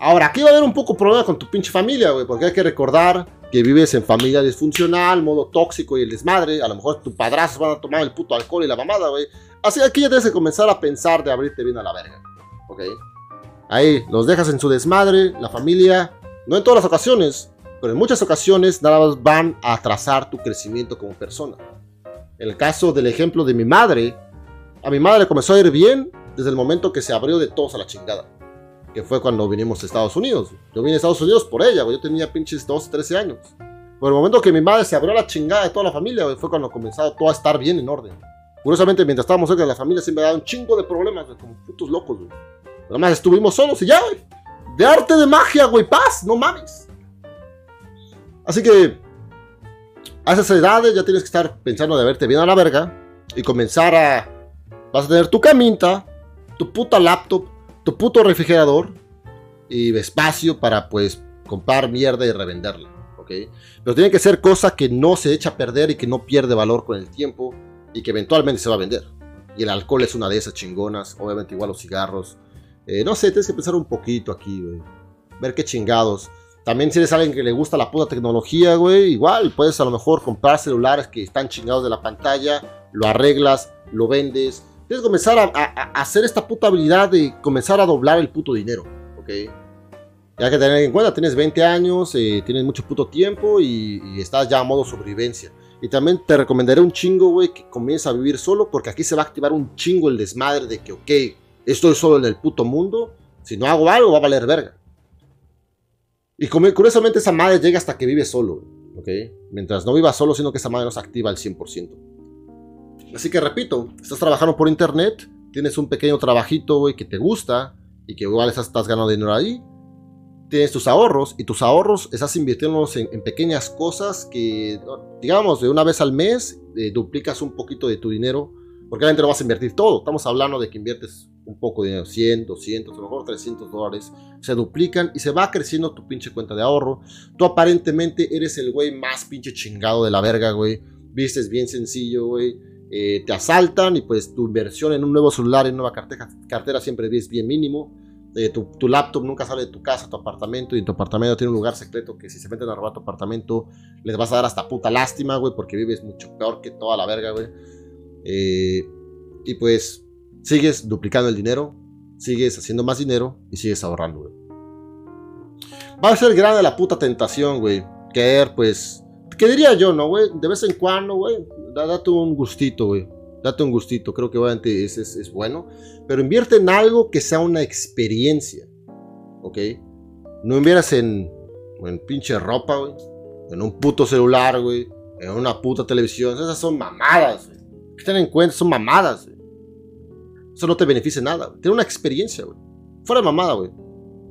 Ahora, aquí va a haber un poco problema con tu pinche familia, güey, porque hay que recordar que vives en familia disfuncional, modo tóxico y el desmadre. A lo mejor tu padrastro van a tomar el puto alcohol y la mamada, güey. Así que aquí ya tienes que comenzar a pensar de abrirte bien a la verga, ¿ok? Ahí, los dejas en su desmadre, la familia, no en todas las ocasiones, pero en muchas ocasiones nada más van a atrasar tu crecimiento como persona. El caso del ejemplo de mi madre, a mi madre le comenzó a ir bien desde el momento que se abrió de todos a la chingada. Que fue cuando vinimos a Estados Unidos. Yo vine a Estados Unidos por ella, güey. Yo tenía pinches 12, 13 años. Por el momento que mi madre se abrió la chingada de toda la familia, güey, fue cuando comenzó todo a estar bien en orden. Curiosamente, mientras estábamos cerca de la familia, siempre daba un chingo de problemas, güey, como putos locos, güey. Nada más estuvimos solos y ya, güey. De arte de magia, güey, paz, no mames. Así que a esas edades ya tienes que estar pensando de verte bien a la verga y comenzar a. Vas a tener tu camita, tu puta laptop, tu puto refrigerador y espacio para pues comprar mierda y revenderla, ¿ok? Pero tiene que ser cosa que no se echa a perder y que no pierde valor con el tiempo y que eventualmente se va a vender. Y el alcohol es una de esas chingonas, obviamente igual los cigarros. Eh, no sé, tienes que pensar un poquito aquí. Ver qué chingados. También si eres alguien que le gusta la puta tecnología, güey, igual puedes a lo mejor comprar celulares que están chingados de la pantalla, lo arreglas, lo vendes. Tienes que comenzar a, hacer esta puta habilidad de comenzar a doblar el puto dinero, ¿ok? Ya que tener en cuenta, tienes 20 años, eh, tienes mucho puto tiempo y, estás ya a modo sobrevivencia. Y también te recomendaré un chingo, güey, que comiences a vivir solo porque aquí se va a activar un chingo el desmadre de que, ok, estoy solo en el puto mundo, si no hago algo va a valer verga. Y curiosamente esa madre llega hasta que vive solo, ¿ok? Mientras no viva solo, sino que esa madre no se activa al 100%. Así que repito, estás trabajando por internet, tienes un pequeño trabajito, güey, que te gusta y que igual estás, ganando dinero ahí. Tienes tus ahorros y tus ahorros estás invirtiéndolos en, pequeñas cosas que, digamos, de una vez al mes eh, duplicas un poquito de tu dinero, porque obviamente no vas a invertir todo. Estamos hablando de que inviertes un poco de dinero, 100, 200, a lo mejor 300 dólares, se duplican y se va creciendo tu pinche cuenta de ahorro. Tú aparentemente eres el güey más pinche chingado de la verga, güey. Vistes bien sencillo, güey. Eh, te asaltan y pues tu inversión en un nuevo celular, en nueva cartera, cartera siempre es bien mínimo. Eh, tu, tu, laptop nunca sale de tu casa, tu apartamento, y tu apartamento tiene un lugar secreto que si se meten a robar tu apartamento les vas a dar hasta puta lástima, güey, porque vives mucho peor que toda la verga, güey. Eh, y pues sigues duplicando el dinero, sigues haciendo más dinero y sigues ahorrando, güey. Va a ser grande la puta tentación, güey. Querer, pues. ¿Qué diría yo, no, güey? De vez en cuando, güey. Date un gustito, güey. Date un gustito. Creo que obviamente es, es, es bueno. Pero invierte en algo que sea una experiencia. ¿Ok? No inviertas en, en pinche ropa, güey. En un puto celular, güey. En una puta televisión. Esas son mamadas, güey. Ten en cuenta, son mamadas, güey. Eso no te beneficia nada. Tiene una experiencia, güey. Fuera de mamada, güey.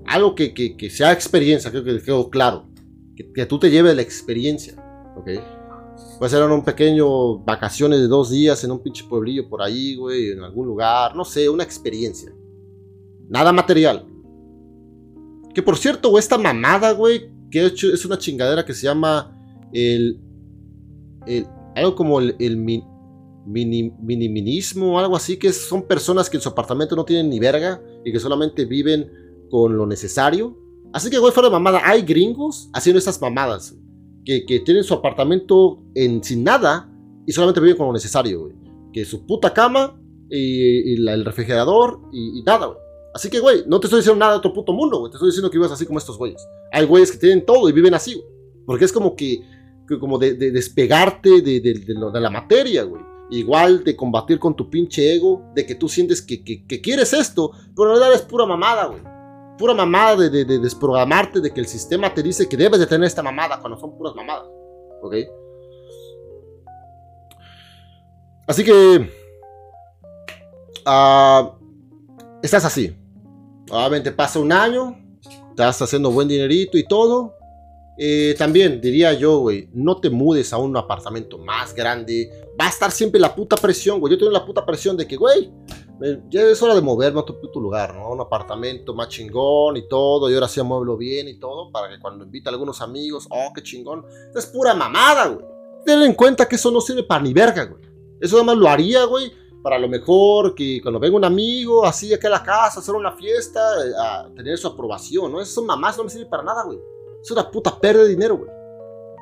Algo que, que, que, sea experiencia, creo que quedó claro. Que, que, tú te lleves la experiencia, ¿ok? Puede ser un pequeño vacaciones de dos días en un pinche pueblillo por ahí, güey, en algún lugar, no sé, una experiencia. Nada material. Que por cierto, güey, esta mamada, güey, que es una chingadera que se llama el. el algo como el, el, mini, miniminismo algo así, que son personas que en su apartamento no tienen ni verga y que solamente viven con lo necesario. Así que, güey, fuera de mamada, hay gringos haciendo estas mamadas que, que tienen su apartamento en, sin nada y solamente viven con lo necesario, güey. Que su puta cama y, el refrigerador y, nada, güey. Así que, güey, no te estoy diciendo nada de otro puto mundo, güey. Te estoy diciendo que vivas así como estos güeyes. Hay güeyes que tienen todo y viven así, güey. Porque es como que, como de, despegarte de, de, la materia, güey. Igual de combatir con tu pinche ego, de que tú sientes que, que, quieres esto, pero en realidad es pura mamada, güey. Pura mamada de, desprogramarte, de que el sistema te dice que debes de tener esta mamada cuando son puras mamadas. ¿Ok? Así que... Uh, estás así. Obviamente pasa un año, estás haciendo buen dinerito y todo, eh, también diría yo, güey, no te mudes a un apartamento más grande. Va a estar siempre la puta presión, güey. Yo tengo la puta presión de que, güey, ya es hora de moverme a otro puto lugar, ¿no? Un apartamento más chingón y todo. Y ahora sí mueblo bien y todo. Para que cuando invite a algunos amigos, oh, qué chingón. Es pura mamada, güey. Ten en cuenta que eso no sirve para ni verga, güey. Eso nada más lo haría, güey, para lo mejor que cuando venga un amigo así aquí a la casa, hacer una fiesta, eh, tener su aprobación, ¿no? Eso mamás, no me sirve para nada, güey. Es una puta pérdida de dinero, güey.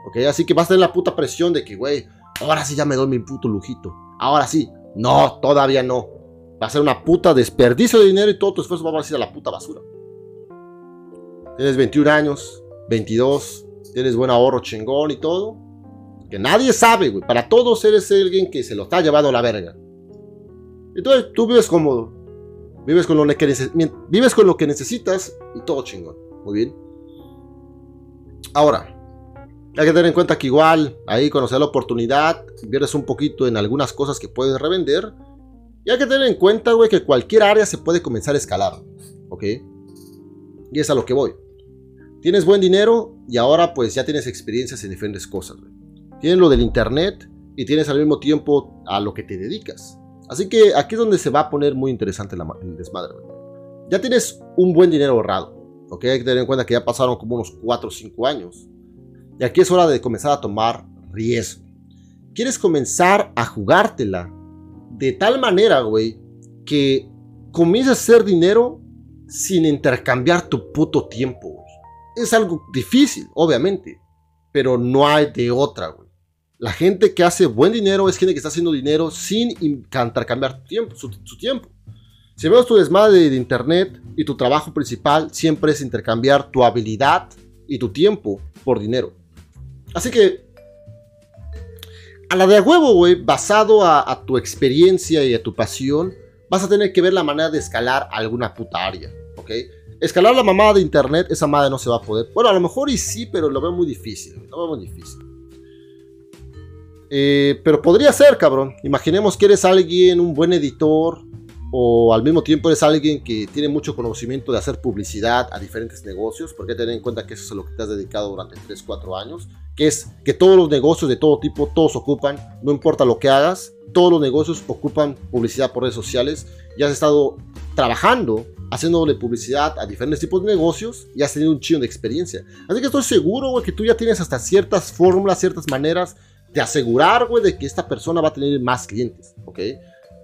Ok, así que vas a tener la puta presión de que, güey, ahora sí ya me doy mi puto lujito. Ahora sí. No, todavía no. Va a ser una puta desperdicio de dinero y todo tu esfuerzo va a ir a la puta basura. Tienes 21 años, 22, tienes buen ahorro chingón y todo. Que nadie sabe, güey. Para todos eres alguien que se lo está llevando a la verga. Entonces tú vives cómodo. Vives con, lo que vives con lo que necesitas y todo chingón. Muy bien. Ahora, hay que tener en cuenta que igual ahí sea la oportunidad, inviertes un poquito en algunas cosas que puedes revender. Y hay que tener en cuenta, güey, que cualquier área se puede comenzar a escalar. ¿Ok? Y es a lo que voy. Tienes buen dinero y ahora pues ya tienes experiencias en diferentes cosas, güey. Tienes lo del internet y tienes al mismo tiempo a lo que te dedicas. Así que aquí es donde se va a poner muy interesante el desmadre, güey. Ya tienes un buen dinero ahorrado. ¿ok? Hay que tener en cuenta que ya pasaron como unos 4 o 5 años. Y aquí es hora de comenzar a tomar riesgo. Quieres comenzar a jugártela de tal manera, güey, que comiences a hacer dinero sin intercambiar tu puto tiempo, güey. Es algo difícil, obviamente, pero no hay de otra, güey. La gente que hace buen dinero es gente que está haciendo dinero sin intercambiar tiempo, su tiempo. Si vemos tu desmadre de internet y tu trabajo principal siempre es intercambiar tu habilidad y tu tiempo por dinero. Así que, a la de huevo, güey, basado a, tu experiencia y a tu pasión, vas a tener que ver la manera de escalar alguna puta área, ¿ok? Escalar la mamada de internet, esa madre no se va a poder. Bueno, a lo mejor y sí, pero lo veo muy difícil, lo veo muy difícil. Eh, pero podría ser, cabrón. Imaginemos que eres alguien, un buen editor, o al mismo tiempo eres alguien que tiene mucho conocimiento de hacer publicidad a diferentes negocios, porque tener en cuenta que eso es a lo que te has dedicado durante 3, 4 años, que es que todos los negocios de todo tipo, todos ocupan, no importa lo que hagas, todos los negocios ocupan publicidad por redes sociales, y has estado trabajando haciéndole publicidad a diferentes tipos de negocios y has tenido un chino de experiencia. Así que estoy seguro, güey, que tú ya tienes hasta ciertas fórmulas, ciertas maneras de asegurar, güey, de que esta persona va a tener más clientes, ¿ok?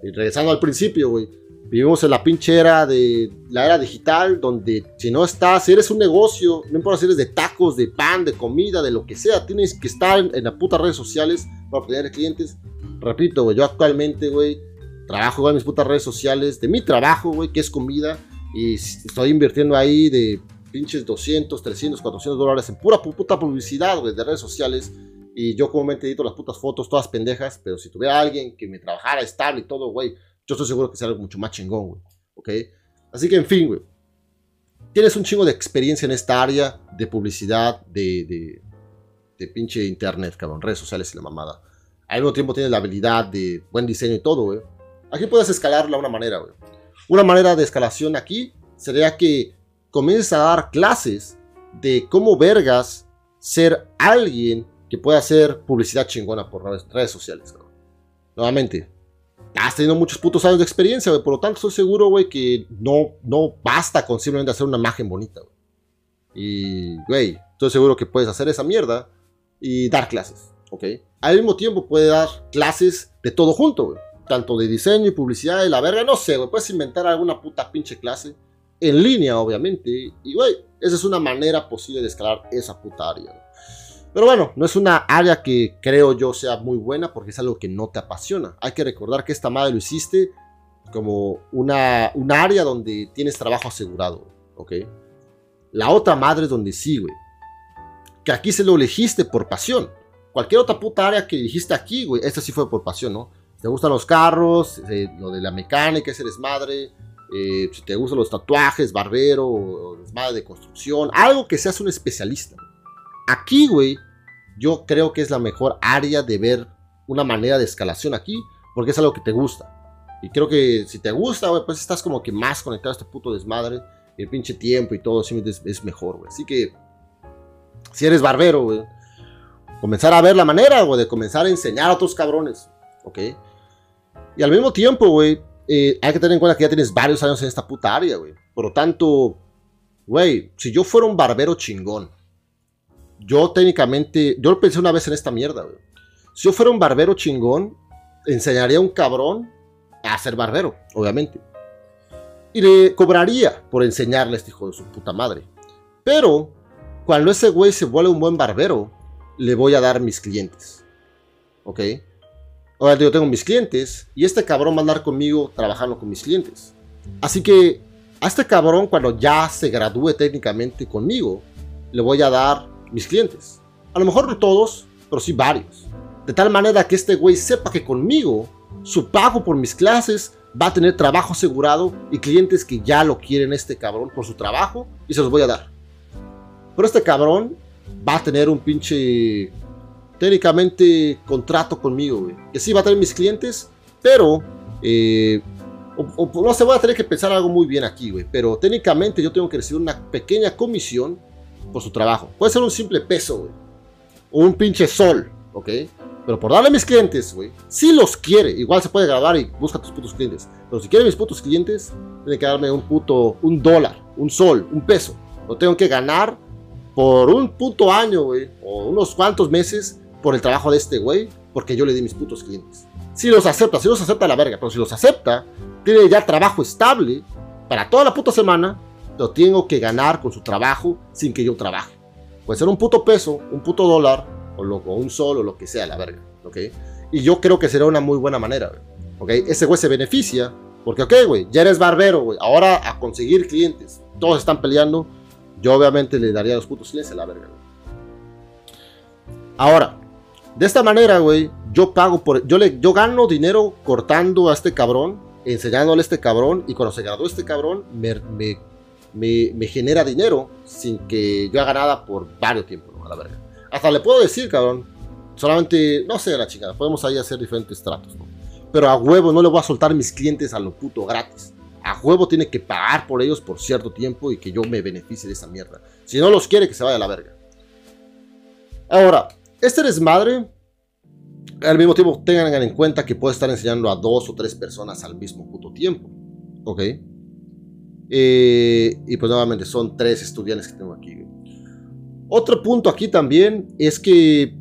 Y regresando al principio, güey. Vivimos en la pinche era de la era digital, donde si no estás, si eres un negocio, no importa si eres de tacos, de pan, de comida, de lo que sea, tienes que estar en, las putas redes sociales para obtener clientes. Repito, güey, yo actualmente, güey, trabajo en mis putas redes sociales, de mi trabajo, güey, que es comida, y estoy invirtiendo ahí de pinches 200, 300, 400 dólares en pura puta publicidad, güey, de redes sociales y yo comúnmente edito las putas fotos, todas pendejas, pero si tuviera alguien que me trabajara estable y todo, güey, yo estoy seguro que sería algo mucho más chingón, güey. ¿Ok? Así que, en fin, güey. Tienes un chingo de experiencia en esta área de publicidad, de, de, de pinche internet, cabrón, redes sociales y la mamada. Al mismo tiempo tienes la habilidad de buen diseño y todo, güey. Aquí puedes escalarlo a una manera, güey. Una manera de escalación aquí sería que comiences a dar clases de cómo vergas ser alguien que puede hacer publicidad chingona por redes, sociales, Nuevamente, has tenido muchos putos años de experiencia, güey. Por lo tanto, estoy seguro, güey, que no, no basta con simplemente hacer una imagen bonita, güey. Y, güey, estoy seguro que puedes hacer esa mierda y dar clases, ¿ok? Al mismo tiempo, puedes dar clases de todo junto, güey. Tanto de diseño y publicidad y la verga, no sé, güey. Puedes inventar alguna puta pinche clase. En línea, obviamente. Y, güey, esa es una manera posible de escalar esa puta área, Pero bueno, no es una área que creo yo sea muy buena porque es algo que no te apasiona. Hay que recordar que esta madre lo hiciste como una, un área donde tienes trabajo asegurado, ¿ok? La otra madre es donde sí, güey. Que aquí se lo elegiste por pasión. Cualquier otra puta área que dijiste aquí, güey, esta sí fue por pasión, ¿no? te gustan los carros, eh, lo de la mecánica, ese desmadre, eh, si te gustan los tatuajes, barbero, o desmadre de construcción, algo que seas un especialista. Aquí, güey, yo creo que es la mejor área de ver una manera de escalación aquí, porque es algo que te gusta. Y creo que si te gusta, güey, pues estás como que más conectado a este puto desmadre, el pinche tiempo y todo, es, es mejor, güey. Así que, si eres barbero, güey, comenzar a ver la manera, güey, de comenzar a enseñar a otros cabrones, ¿ok? Y al mismo tiempo, güey, eh, hay que tener en cuenta que ya tienes varios años en esta puta área, güey. Por lo tanto, güey, si yo fuera un barbero chingón, yo técnicamente, yo lo pensé una vez en esta mierda. Si yo fuera un barbero chingón, enseñaría a un cabrón a ser barbero, obviamente. Y le cobraría por enseñarle a este hijo de su puta madre. Pero, cuando ese güey se vuelve un buen barbero, le voy a dar mis clientes. ¿Ok? Ahora yo tengo mis clientes y este cabrón va a andar conmigo trabajando con mis clientes. Así que a este cabrón cuando ya se gradúe técnicamente conmigo, le voy a dar mis clientes. A lo mejor no todos, pero sí varios. De tal manera que este güey sepa que conmigo su pago por mis clases va a tener trabajo asegurado y clientes que ya lo quieren este cabrón por su trabajo y se los voy a dar. Pero este cabrón va a tener un pinche técnicamente contrato conmigo, güey. Que sí va a tener mis clientes, pero eh, no se va a tener que pensar algo muy bien aquí, güey. Pero técnicamente yo tengo que recibir una pequeña comisión por su trabajo. Puede ser un simple peso, güey. O un pinche sol, ¿ok? Pero por darle a mis clientes, güey, si los quiere, igual se puede grabar y busca tus putos clientes. Pero si quiere mis putos clientes, tiene que darme un puto, un dólar, un sol, un peso. Lo tengo que ganar por un puto año, güey, o unos cuantos meses por el trabajo de este güey, porque yo le di mis putos clientes. Si los acepta, si los acepta la verga, pero si los acepta, tiene ya trabajo estable para toda la puta semana, lo tengo que ganar con su trabajo sin que yo trabaje. Puede ser un puto peso, un puto dólar, o, lo, un sol, o lo que sea, la verga, ¿ok? Y yo creo que será una muy buena manera, ¿ok? Ese güey se beneficia, porque, ok, güey, ya eres barbero, güey, ahora a conseguir clientes, todos están peleando, yo obviamente le daría los putos clientes a la verga, Ahora, de esta manera, güey, yo pago por. Yo, le, yo gano dinero cortando a este cabrón, enseñándole a este cabrón, y cuando se graduó este cabrón, me, genera dinero sin que yo haga nada por varios tiempos, ¿no? A la verga. Hasta le puedo decir, cabrón, solamente, no sé, la chingada, podemos ahí hacer diferentes tratos, ¿no? Pero a huevo no le voy a soltar mis clientes a lo puto gratis. A huevo tiene que pagar por ellos por cierto tiempo y que yo me beneficie de esa mierda. Si no los quiere, que se vaya a la verga. Ahora, este desmadre, al mismo tiempo tengan en cuenta que puede estar enseñando a dos o tres personas al mismo puto tiempo. ¿Ok? Eh, y pues nuevamente son tres estudiantes que tengo aquí. Otro punto aquí también es que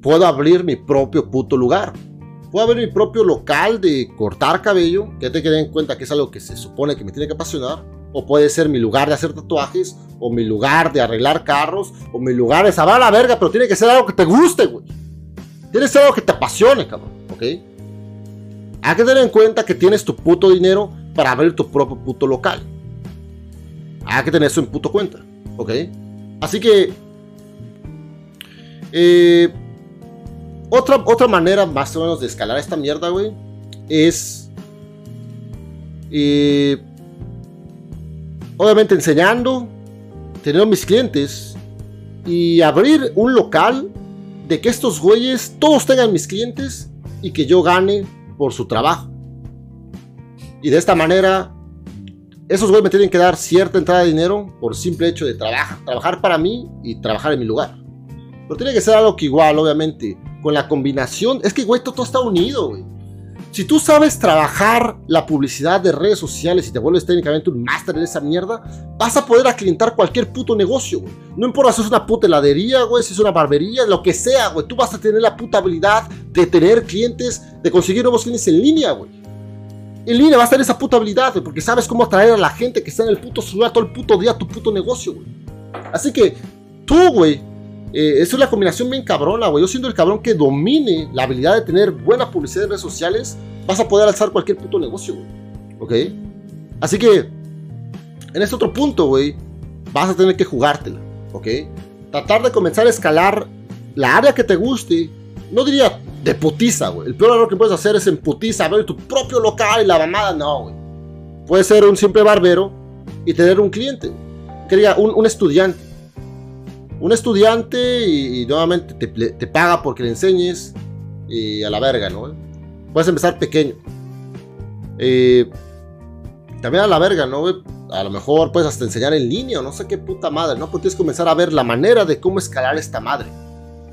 puedo abrir mi propio puto lugar. Puedo abrir mi propio local de cortar cabello, que te queden en cuenta que es algo que se supone que me tiene que apasionar o puede ser mi lugar de hacer tatuajes, o mi lugar de arreglar carros, o mi lugar de saber la verga, pero tiene que ser algo que te guste, güey. Tiene que ser algo que te apasione, cabrón, ¿ok? Hay que tener en cuenta que tienes tu puto dinero para abrir tu propio puto local. Hay que tener eso en puto cuenta, ¿ok? Así que... Eh, otra, otra manera más o menos de escalar esta mierda, güey, es... Eh, obviamente enseñando, teniendo mis clientes y abrir un local de que estos güeyes todos tengan mis clientes y que yo gane por su trabajo. Y de esta manera, esos güeyes me tienen que dar cierta entrada de dinero por simple hecho de trabajar, trabajar para mí y trabajar en mi lugar. Pero tiene que ser algo que igual, obviamente, con la combinación, es que güey, todo está unido, güey. Si tú sabes trabajar la publicidad de redes sociales y te vuelves técnicamente un máster en esa mierda, vas a poder aclientar cualquier puto negocio, güey. No importa si es una puta heladería, güey, si es una barbería, lo que sea, güey. Tú vas a tener la puta habilidad de tener clientes, de conseguir nuevos clientes en línea, güey. En línea vas a tener esa puta habilidad, porque sabes cómo atraer a la gente que está en el puto celular todo el puto día a tu puto negocio, güey. Así que tú, güey, eh, eso es la combinación bien cabrona, güey. Yo siendo el cabrón que domine la habilidad de tener buena publicidad en redes sociales, vas a poder alzar cualquier puto negocio, güey. ¿Ok? Así que, en este otro punto, güey, vas a tener que jugártela, ¿ok? Tratar de comenzar a escalar la área que te guste. No diría de putiza, güey. El peor error que puedes hacer es en putiza, abrir tu propio local y la mamada, no, güey. Puedes ser un simple barbero y tener un cliente, quería un, un estudiante. Un estudiante y, nuevamente te, te, paga porque le enseñes y a la verga, ¿no? Puedes empezar pequeño. Eh, también a la verga, ¿no? A lo mejor puedes hasta enseñar en línea, no sé qué puta madre, ¿no? Pues tienes que comenzar a ver la manera de cómo escalar esta madre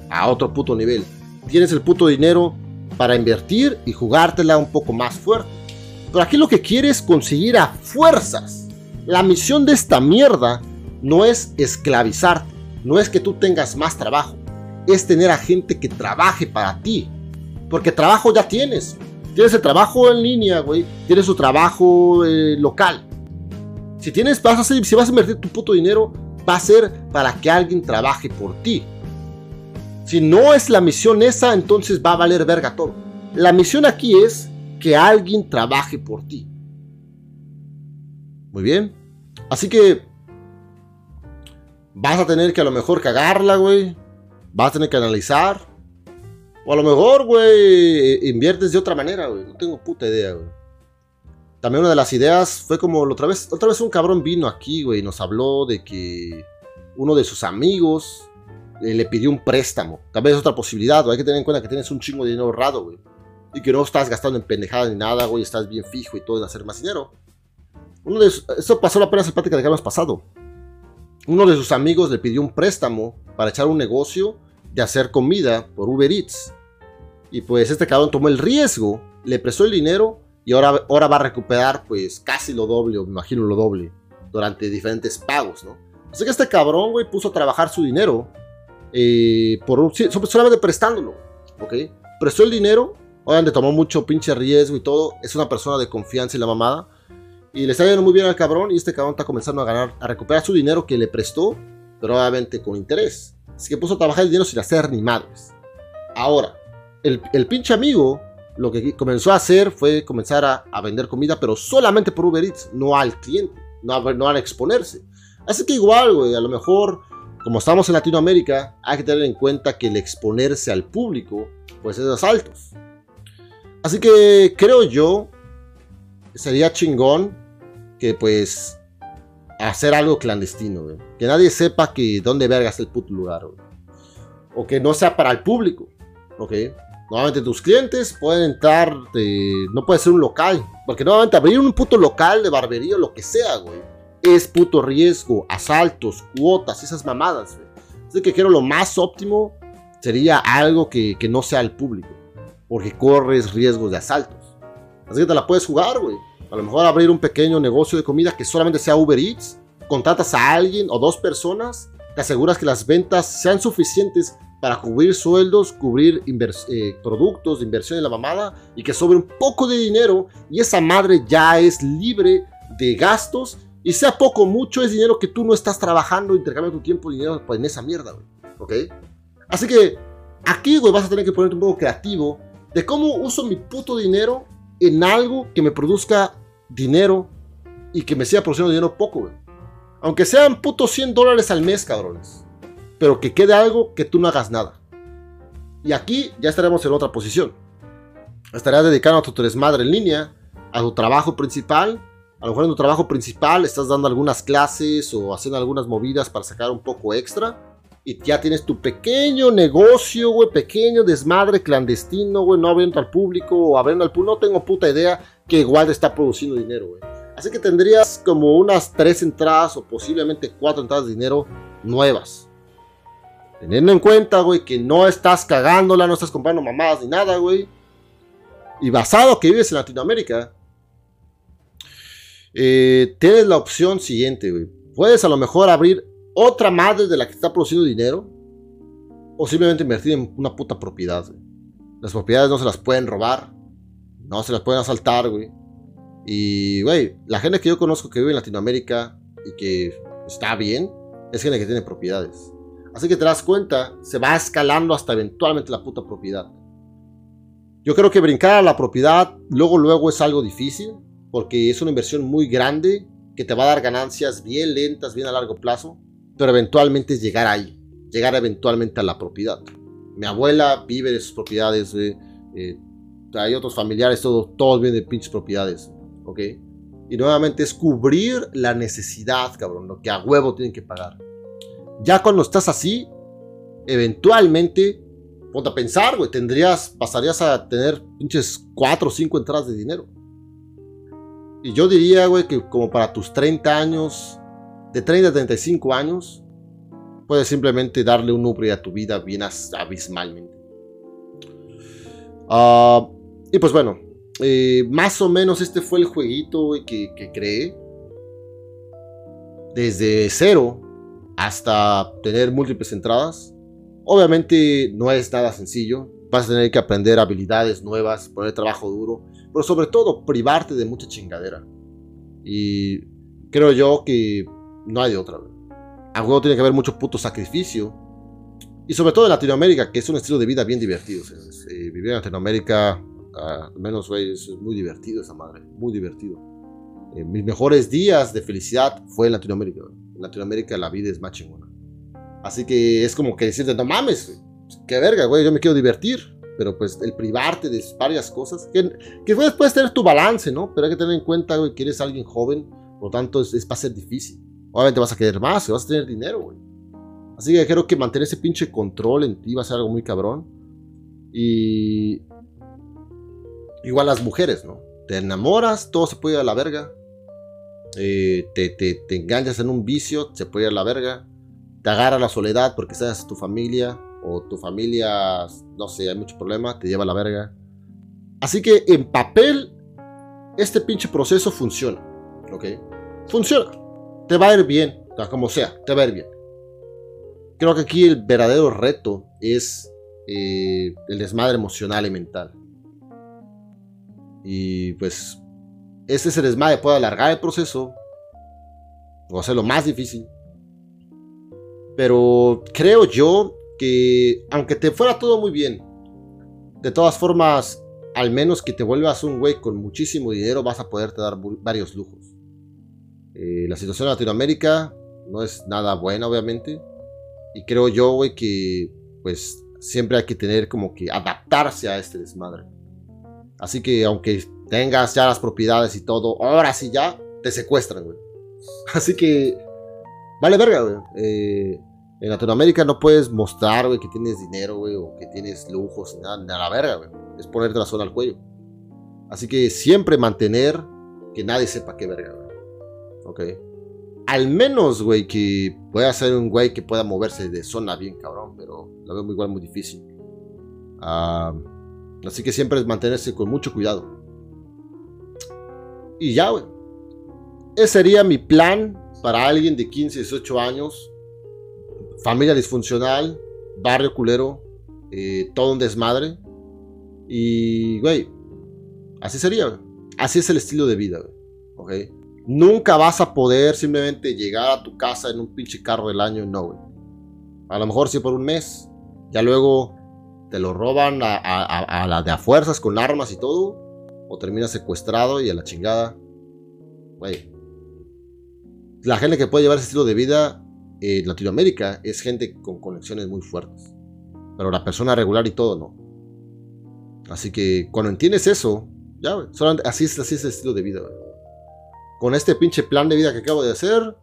a otro puto nivel. Tienes el puto dinero para invertir y jugártela un poco más fuerte. Pero aquí lo que quieres es conseguir a fuerzas. La misión de esta mierda no es esclavizarte, no es que tú tengas más trabajo, es tener a gente que trabaje para ti. Porque trabajo ya tienes. Tienes el trabajo en línea, güey. Tienes su trabajo eh, local. Si tienes, vas si vas a invertir tu puto dinero, va a ser para que alguien trabaje por ti. Si no es la misión esa, entonces va a valer verga todo. La misión aquí es que alguien trabaje por ti. Muy bien. Así que vas a tener que a lo mejor cagarla, güey. Vas a tener que analizar. O a lo mejor, güey, inviertes de otra manera, güey. No tengo puta idea, güey. También una de las ideas fue como otra vez, otra vez un cabrón vino aquí, güey, y nos habló de que uno de sus amigos eh, le pidió un préstamo. Vez es otra posibilidad. Hay que tener en cuenta que tienes un chingo de dinero ahorrado, güey. Y que no estás gastando en pendejadas ni nada, güey. Estás bien fijo y todo en hacer más dinero. Uno de eso pasó la pena en plática de que pasado. Uno de sus amigos le pidió un préstamo para echar un negocio de hacer comida por Uber Eats. Y pues este cabrón tomó el riesgo, le prestó el dinero y ahora, ahora va a recuperar pues casi lo doble, o me imagino lo doble, durante diferentes pagos, ¿no? Así que este cabrón, güey, puso a trabajar su dinero eh, por solamente prestándolo, ¿ok? Prestó el dinero, obviamente tomó mucho pinche riesgo y todo, es una persona de confianza y la mamada, y le está yendo muy bien al cabrón, y este cabrón está comenzando a ganar, a recuperar su dinero que le prestó, pero obviamente con interés. Así que puso a trabajar el dinero sin hacer ni madres. Ahora, el, pinche amigo lo que comenzó a hacer fue comenzar a, vender comida, pero solamente por Uber Eats, no al cliente, no, no al exponerse. Así que igual, güey, a lo mejor, como estamos en Latinoamérica, hay que tener en cuenta que el exponerse al público, pues es asaltos. Así que creo yo, sería chingón que pues hacer algo clandestino, güey. Que nadie sepa que dónde verga está el puto lugar, güey. O que no sea para el público, ¿ok? Nuevamente tus clientes pueden entrar, no puede ser un local, porque nuevamente abrir un puto local de barbería o lo que sea, güey, es puto riesgo, asaltos, cuotas, esas mamadas. Así que quiero lo más óptimo sería algo que, que no sea al público, porque corres riesgos de asaltos. Así que te la puedes jugar, güey. A lo mejor abrir un pequeño negocio de comida que solamente sea Uber Eats, contratas a alguien o dos personas, te aseguras que las ventas sean suficientes para cubrir sueldos, cubrir eh, productos de inversión en la mamada y que sobre un poco de dinero y esa madre ya es libre de gastos y sea poco mucho es dinero que tú no estás trabajando, intercambiando tu tiempo y dinero en esa mierda, güey. ¿Ok? Así que aquí, güey, vas a tener que ponerte un poco creativo de cómo uso mi puto dinero en algo que me produzca dinero y que me siga produciendo dinero poco, güey. Aunque sean putos 100 dólares al mes, cabrones pero que quede algo que tú no hagas nada. Y aquí ya estaremos en otra posición. Estarás dedicando a tu desmadre en línea, a tu trabajo principal. A lo mejor en tu trabajo principal estás dando algunas clases o haciendo algunas movidas para sacar un poco extra. Y ya tienes tu pequeño negocio, güey, pequeño desmadre clandestino, güey, no abriendo al público o abriendo al público. No tengo puta idea que igual está produciendo dinero, güey. Así que tendrías como unas tres entradas o posiblemente cuatro entradas de dinero nuevas Teniendo en cuenta, güey, que no estás cagándola, no estás comprando mamadas ni nada, güey. Y basado que vives en Latinoamérica, eh, tienes la opción siguiente, güey. Puedes a lo mejor abrir otra madre de la que está produciendo dinero. O simplemente invertir en una puta propiedad. Las propiedades no se las pueden robar. No se las pueden asaltar, güey. Y, güey, la gente que yo conozco que vive en Latinoamérica y que está bien, es gente que tiene propiedades. Así que te das cuenta, se va escalando hasta eventualmente la puta propiedad. Yo creo que brincar a la propiedad luego luego es algo difícil porque es una inversión muy grande que te va a dar ganancias bien lentas, bien a largo plazo, pero eventualmente es llegar ahí, llegar eventualmente a la propiedad. Mi abuela vive de sus propiedades, eh, hay otros familiares, todos, todos de pinches propiedades, ¿ok? Y nuevamente es cubrir la necesidad, cabrón, lo que a huevo tienen que pagar. Ya cuando estás así, eventualmente, ponte a pensar, güey, tendrías, pasarías a tener pinches 4 o 5 entradas de dinero. Y yo diría, güey, que como para tus 30 años, de 30 a 35 años, puedes simplemente darle un upgrade a tu vida bien abismalmente. Ah, y pues bueno, eh, más o menos este fue el jueguito que, que creé. Desde cero hasta tener múltiples entradas. Obviamente no es nada sencillo. Vas a tener que aprender habilidades nuevas, poner trabajo duro, pero sobre todo privarte de mucha chingadera. Y creo yo que no hay de otra. A juego tiene que haber mucho puto sacrificio. Y sobre todo en Latinoamérica, que es un estilo de vida bien divertido. Eh, vivir en Latinoamérica, al menos, güey, es muy divertido esa madre. Muy divertido. Eh, mis mejores días de felicidad fue en Latinoamérica. En Latinoamérica la vida es más chingona. Así que es como que decirte, no mames, qué verga, güey, yo me quiero divertir. Pero pues el privarte de varias cosas, que, que puedes tener tu balance, ¿no? Pero hay que tener en cuenta, güey, que eres alguien joven, por lo tanto es, va a ser difícil. Obviamente vas a querer más, vas a tener dinero, güey. Así que creo que mantener ese pinche control en ti va a ser algo muy cabrón. Y. Igual las mujeres, ¿no? Te enamoras, todo se puede ir a la verga. Eh, te, te, te, enganchas en un vicio, se puede ir a la verga. Te agarra la soledad porque sabes tu familia. O tu familia, no sé, hay mucho problema, te lleva a la verga. Así que en papel, este pinche proceso funciona. ¿Ok? Funciona. Te va a ir bien, como sea, te va a ir bien. Creo que aquí el verdadero reto es eh, el desmadre emocional y mental. Y pues este ese desmadre puede alargar el proceso o hacerlo más difícil. Pero creo yo que aunque te fuera todo muy bien, de todas formas, al menos que te vuelvas un güey con muchísimo dinero, vas a poderte dar varios lujos. Eh, la situación en Latinoamérica no es nada buena, obviamente. Y creo yo, güey, que pues siempre hay que tener como que adaptarse a este desmadre. Así que aunque tengas ya las propiedades y todo, ahora sí ya te secuestran, güey. Así que vale verga, güey. Eh, en Latinoamérica no puedes mostrar, güey, que tienes dinero, güey, o que tienes lujos, nada, nada la verga. Es ponerte la zona al cuello. Así que siempre mantener que nadie sepa qué verga, güey. Ok. Al menos, güey, que pueda ser un güey que pueda moverse de zona bien cabrón, pero lo veo igual muy difícil. Ah... Así que siempre es mantenerse con mucho cuidado. Y ya, güey. Ese sería mi plan para alguien de 15, 18 años. Familia disfuncional, barrio culero, eh, todo un desmadre. Y, güey, así sería, Así es el estilo de vida, güey. ¿Ok? Nunca vas a poder simplemente llegar a tu casa en un pinche carro del año, no, güey. A lo mejor sí por un mes. Ya luego te lo roban a, la de a fuerzas con armas y todo, o terminas secuestrado y a la chingada. Güey. La gente que puede llevar ese estilo de vida en Latinoamérica es gente con conexiones muy fuertes. Pero la persona regular y todo no. Así que cuando entiendes eso, ya, así es, así es el estilo de vida. Con este pinche plan de vida que acabo de hacer,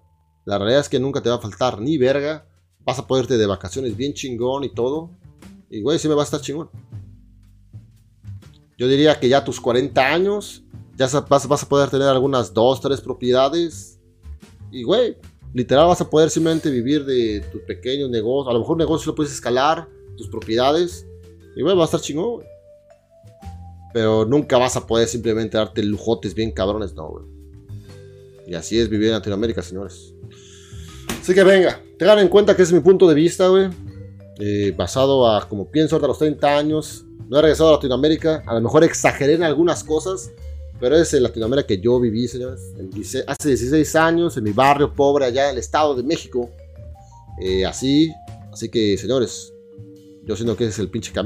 la realidad es que nunca te va a faltar ni verga. Vas a poderte de vacaciones bien chingón y todo. Y güey, sí me va a estar chingón. Yo diría que ya a tus 40 años, ya vas, vas a poder tener algunas 2, 3 propiedades. Y güey, literal vas a poder simplemente vivir de tus pequeños negocios. A lo mejor negocio lo puedes escalar, tus propiedades. Y güey, va a estar chingón, güey. Pero nunca vas a poder simplemente darte lujotes bien cabrones, no, güey. Y así es vivir en Latinoamérica, señores. Así que venga, tengan en cuenta que ese es mi punto de vista, güey. Eh, basado a como pienso ahorita a los 30 años. No he regresado a Latinoamérica, a lo mejor exageré en algunas cosas, pero es en Latinoamérica que yo viví, señores. hace 16 años, en mi barrio pobre allá en el Estado de México. Eh, así, Así que, señores, yo siento que ese es el pinche camino.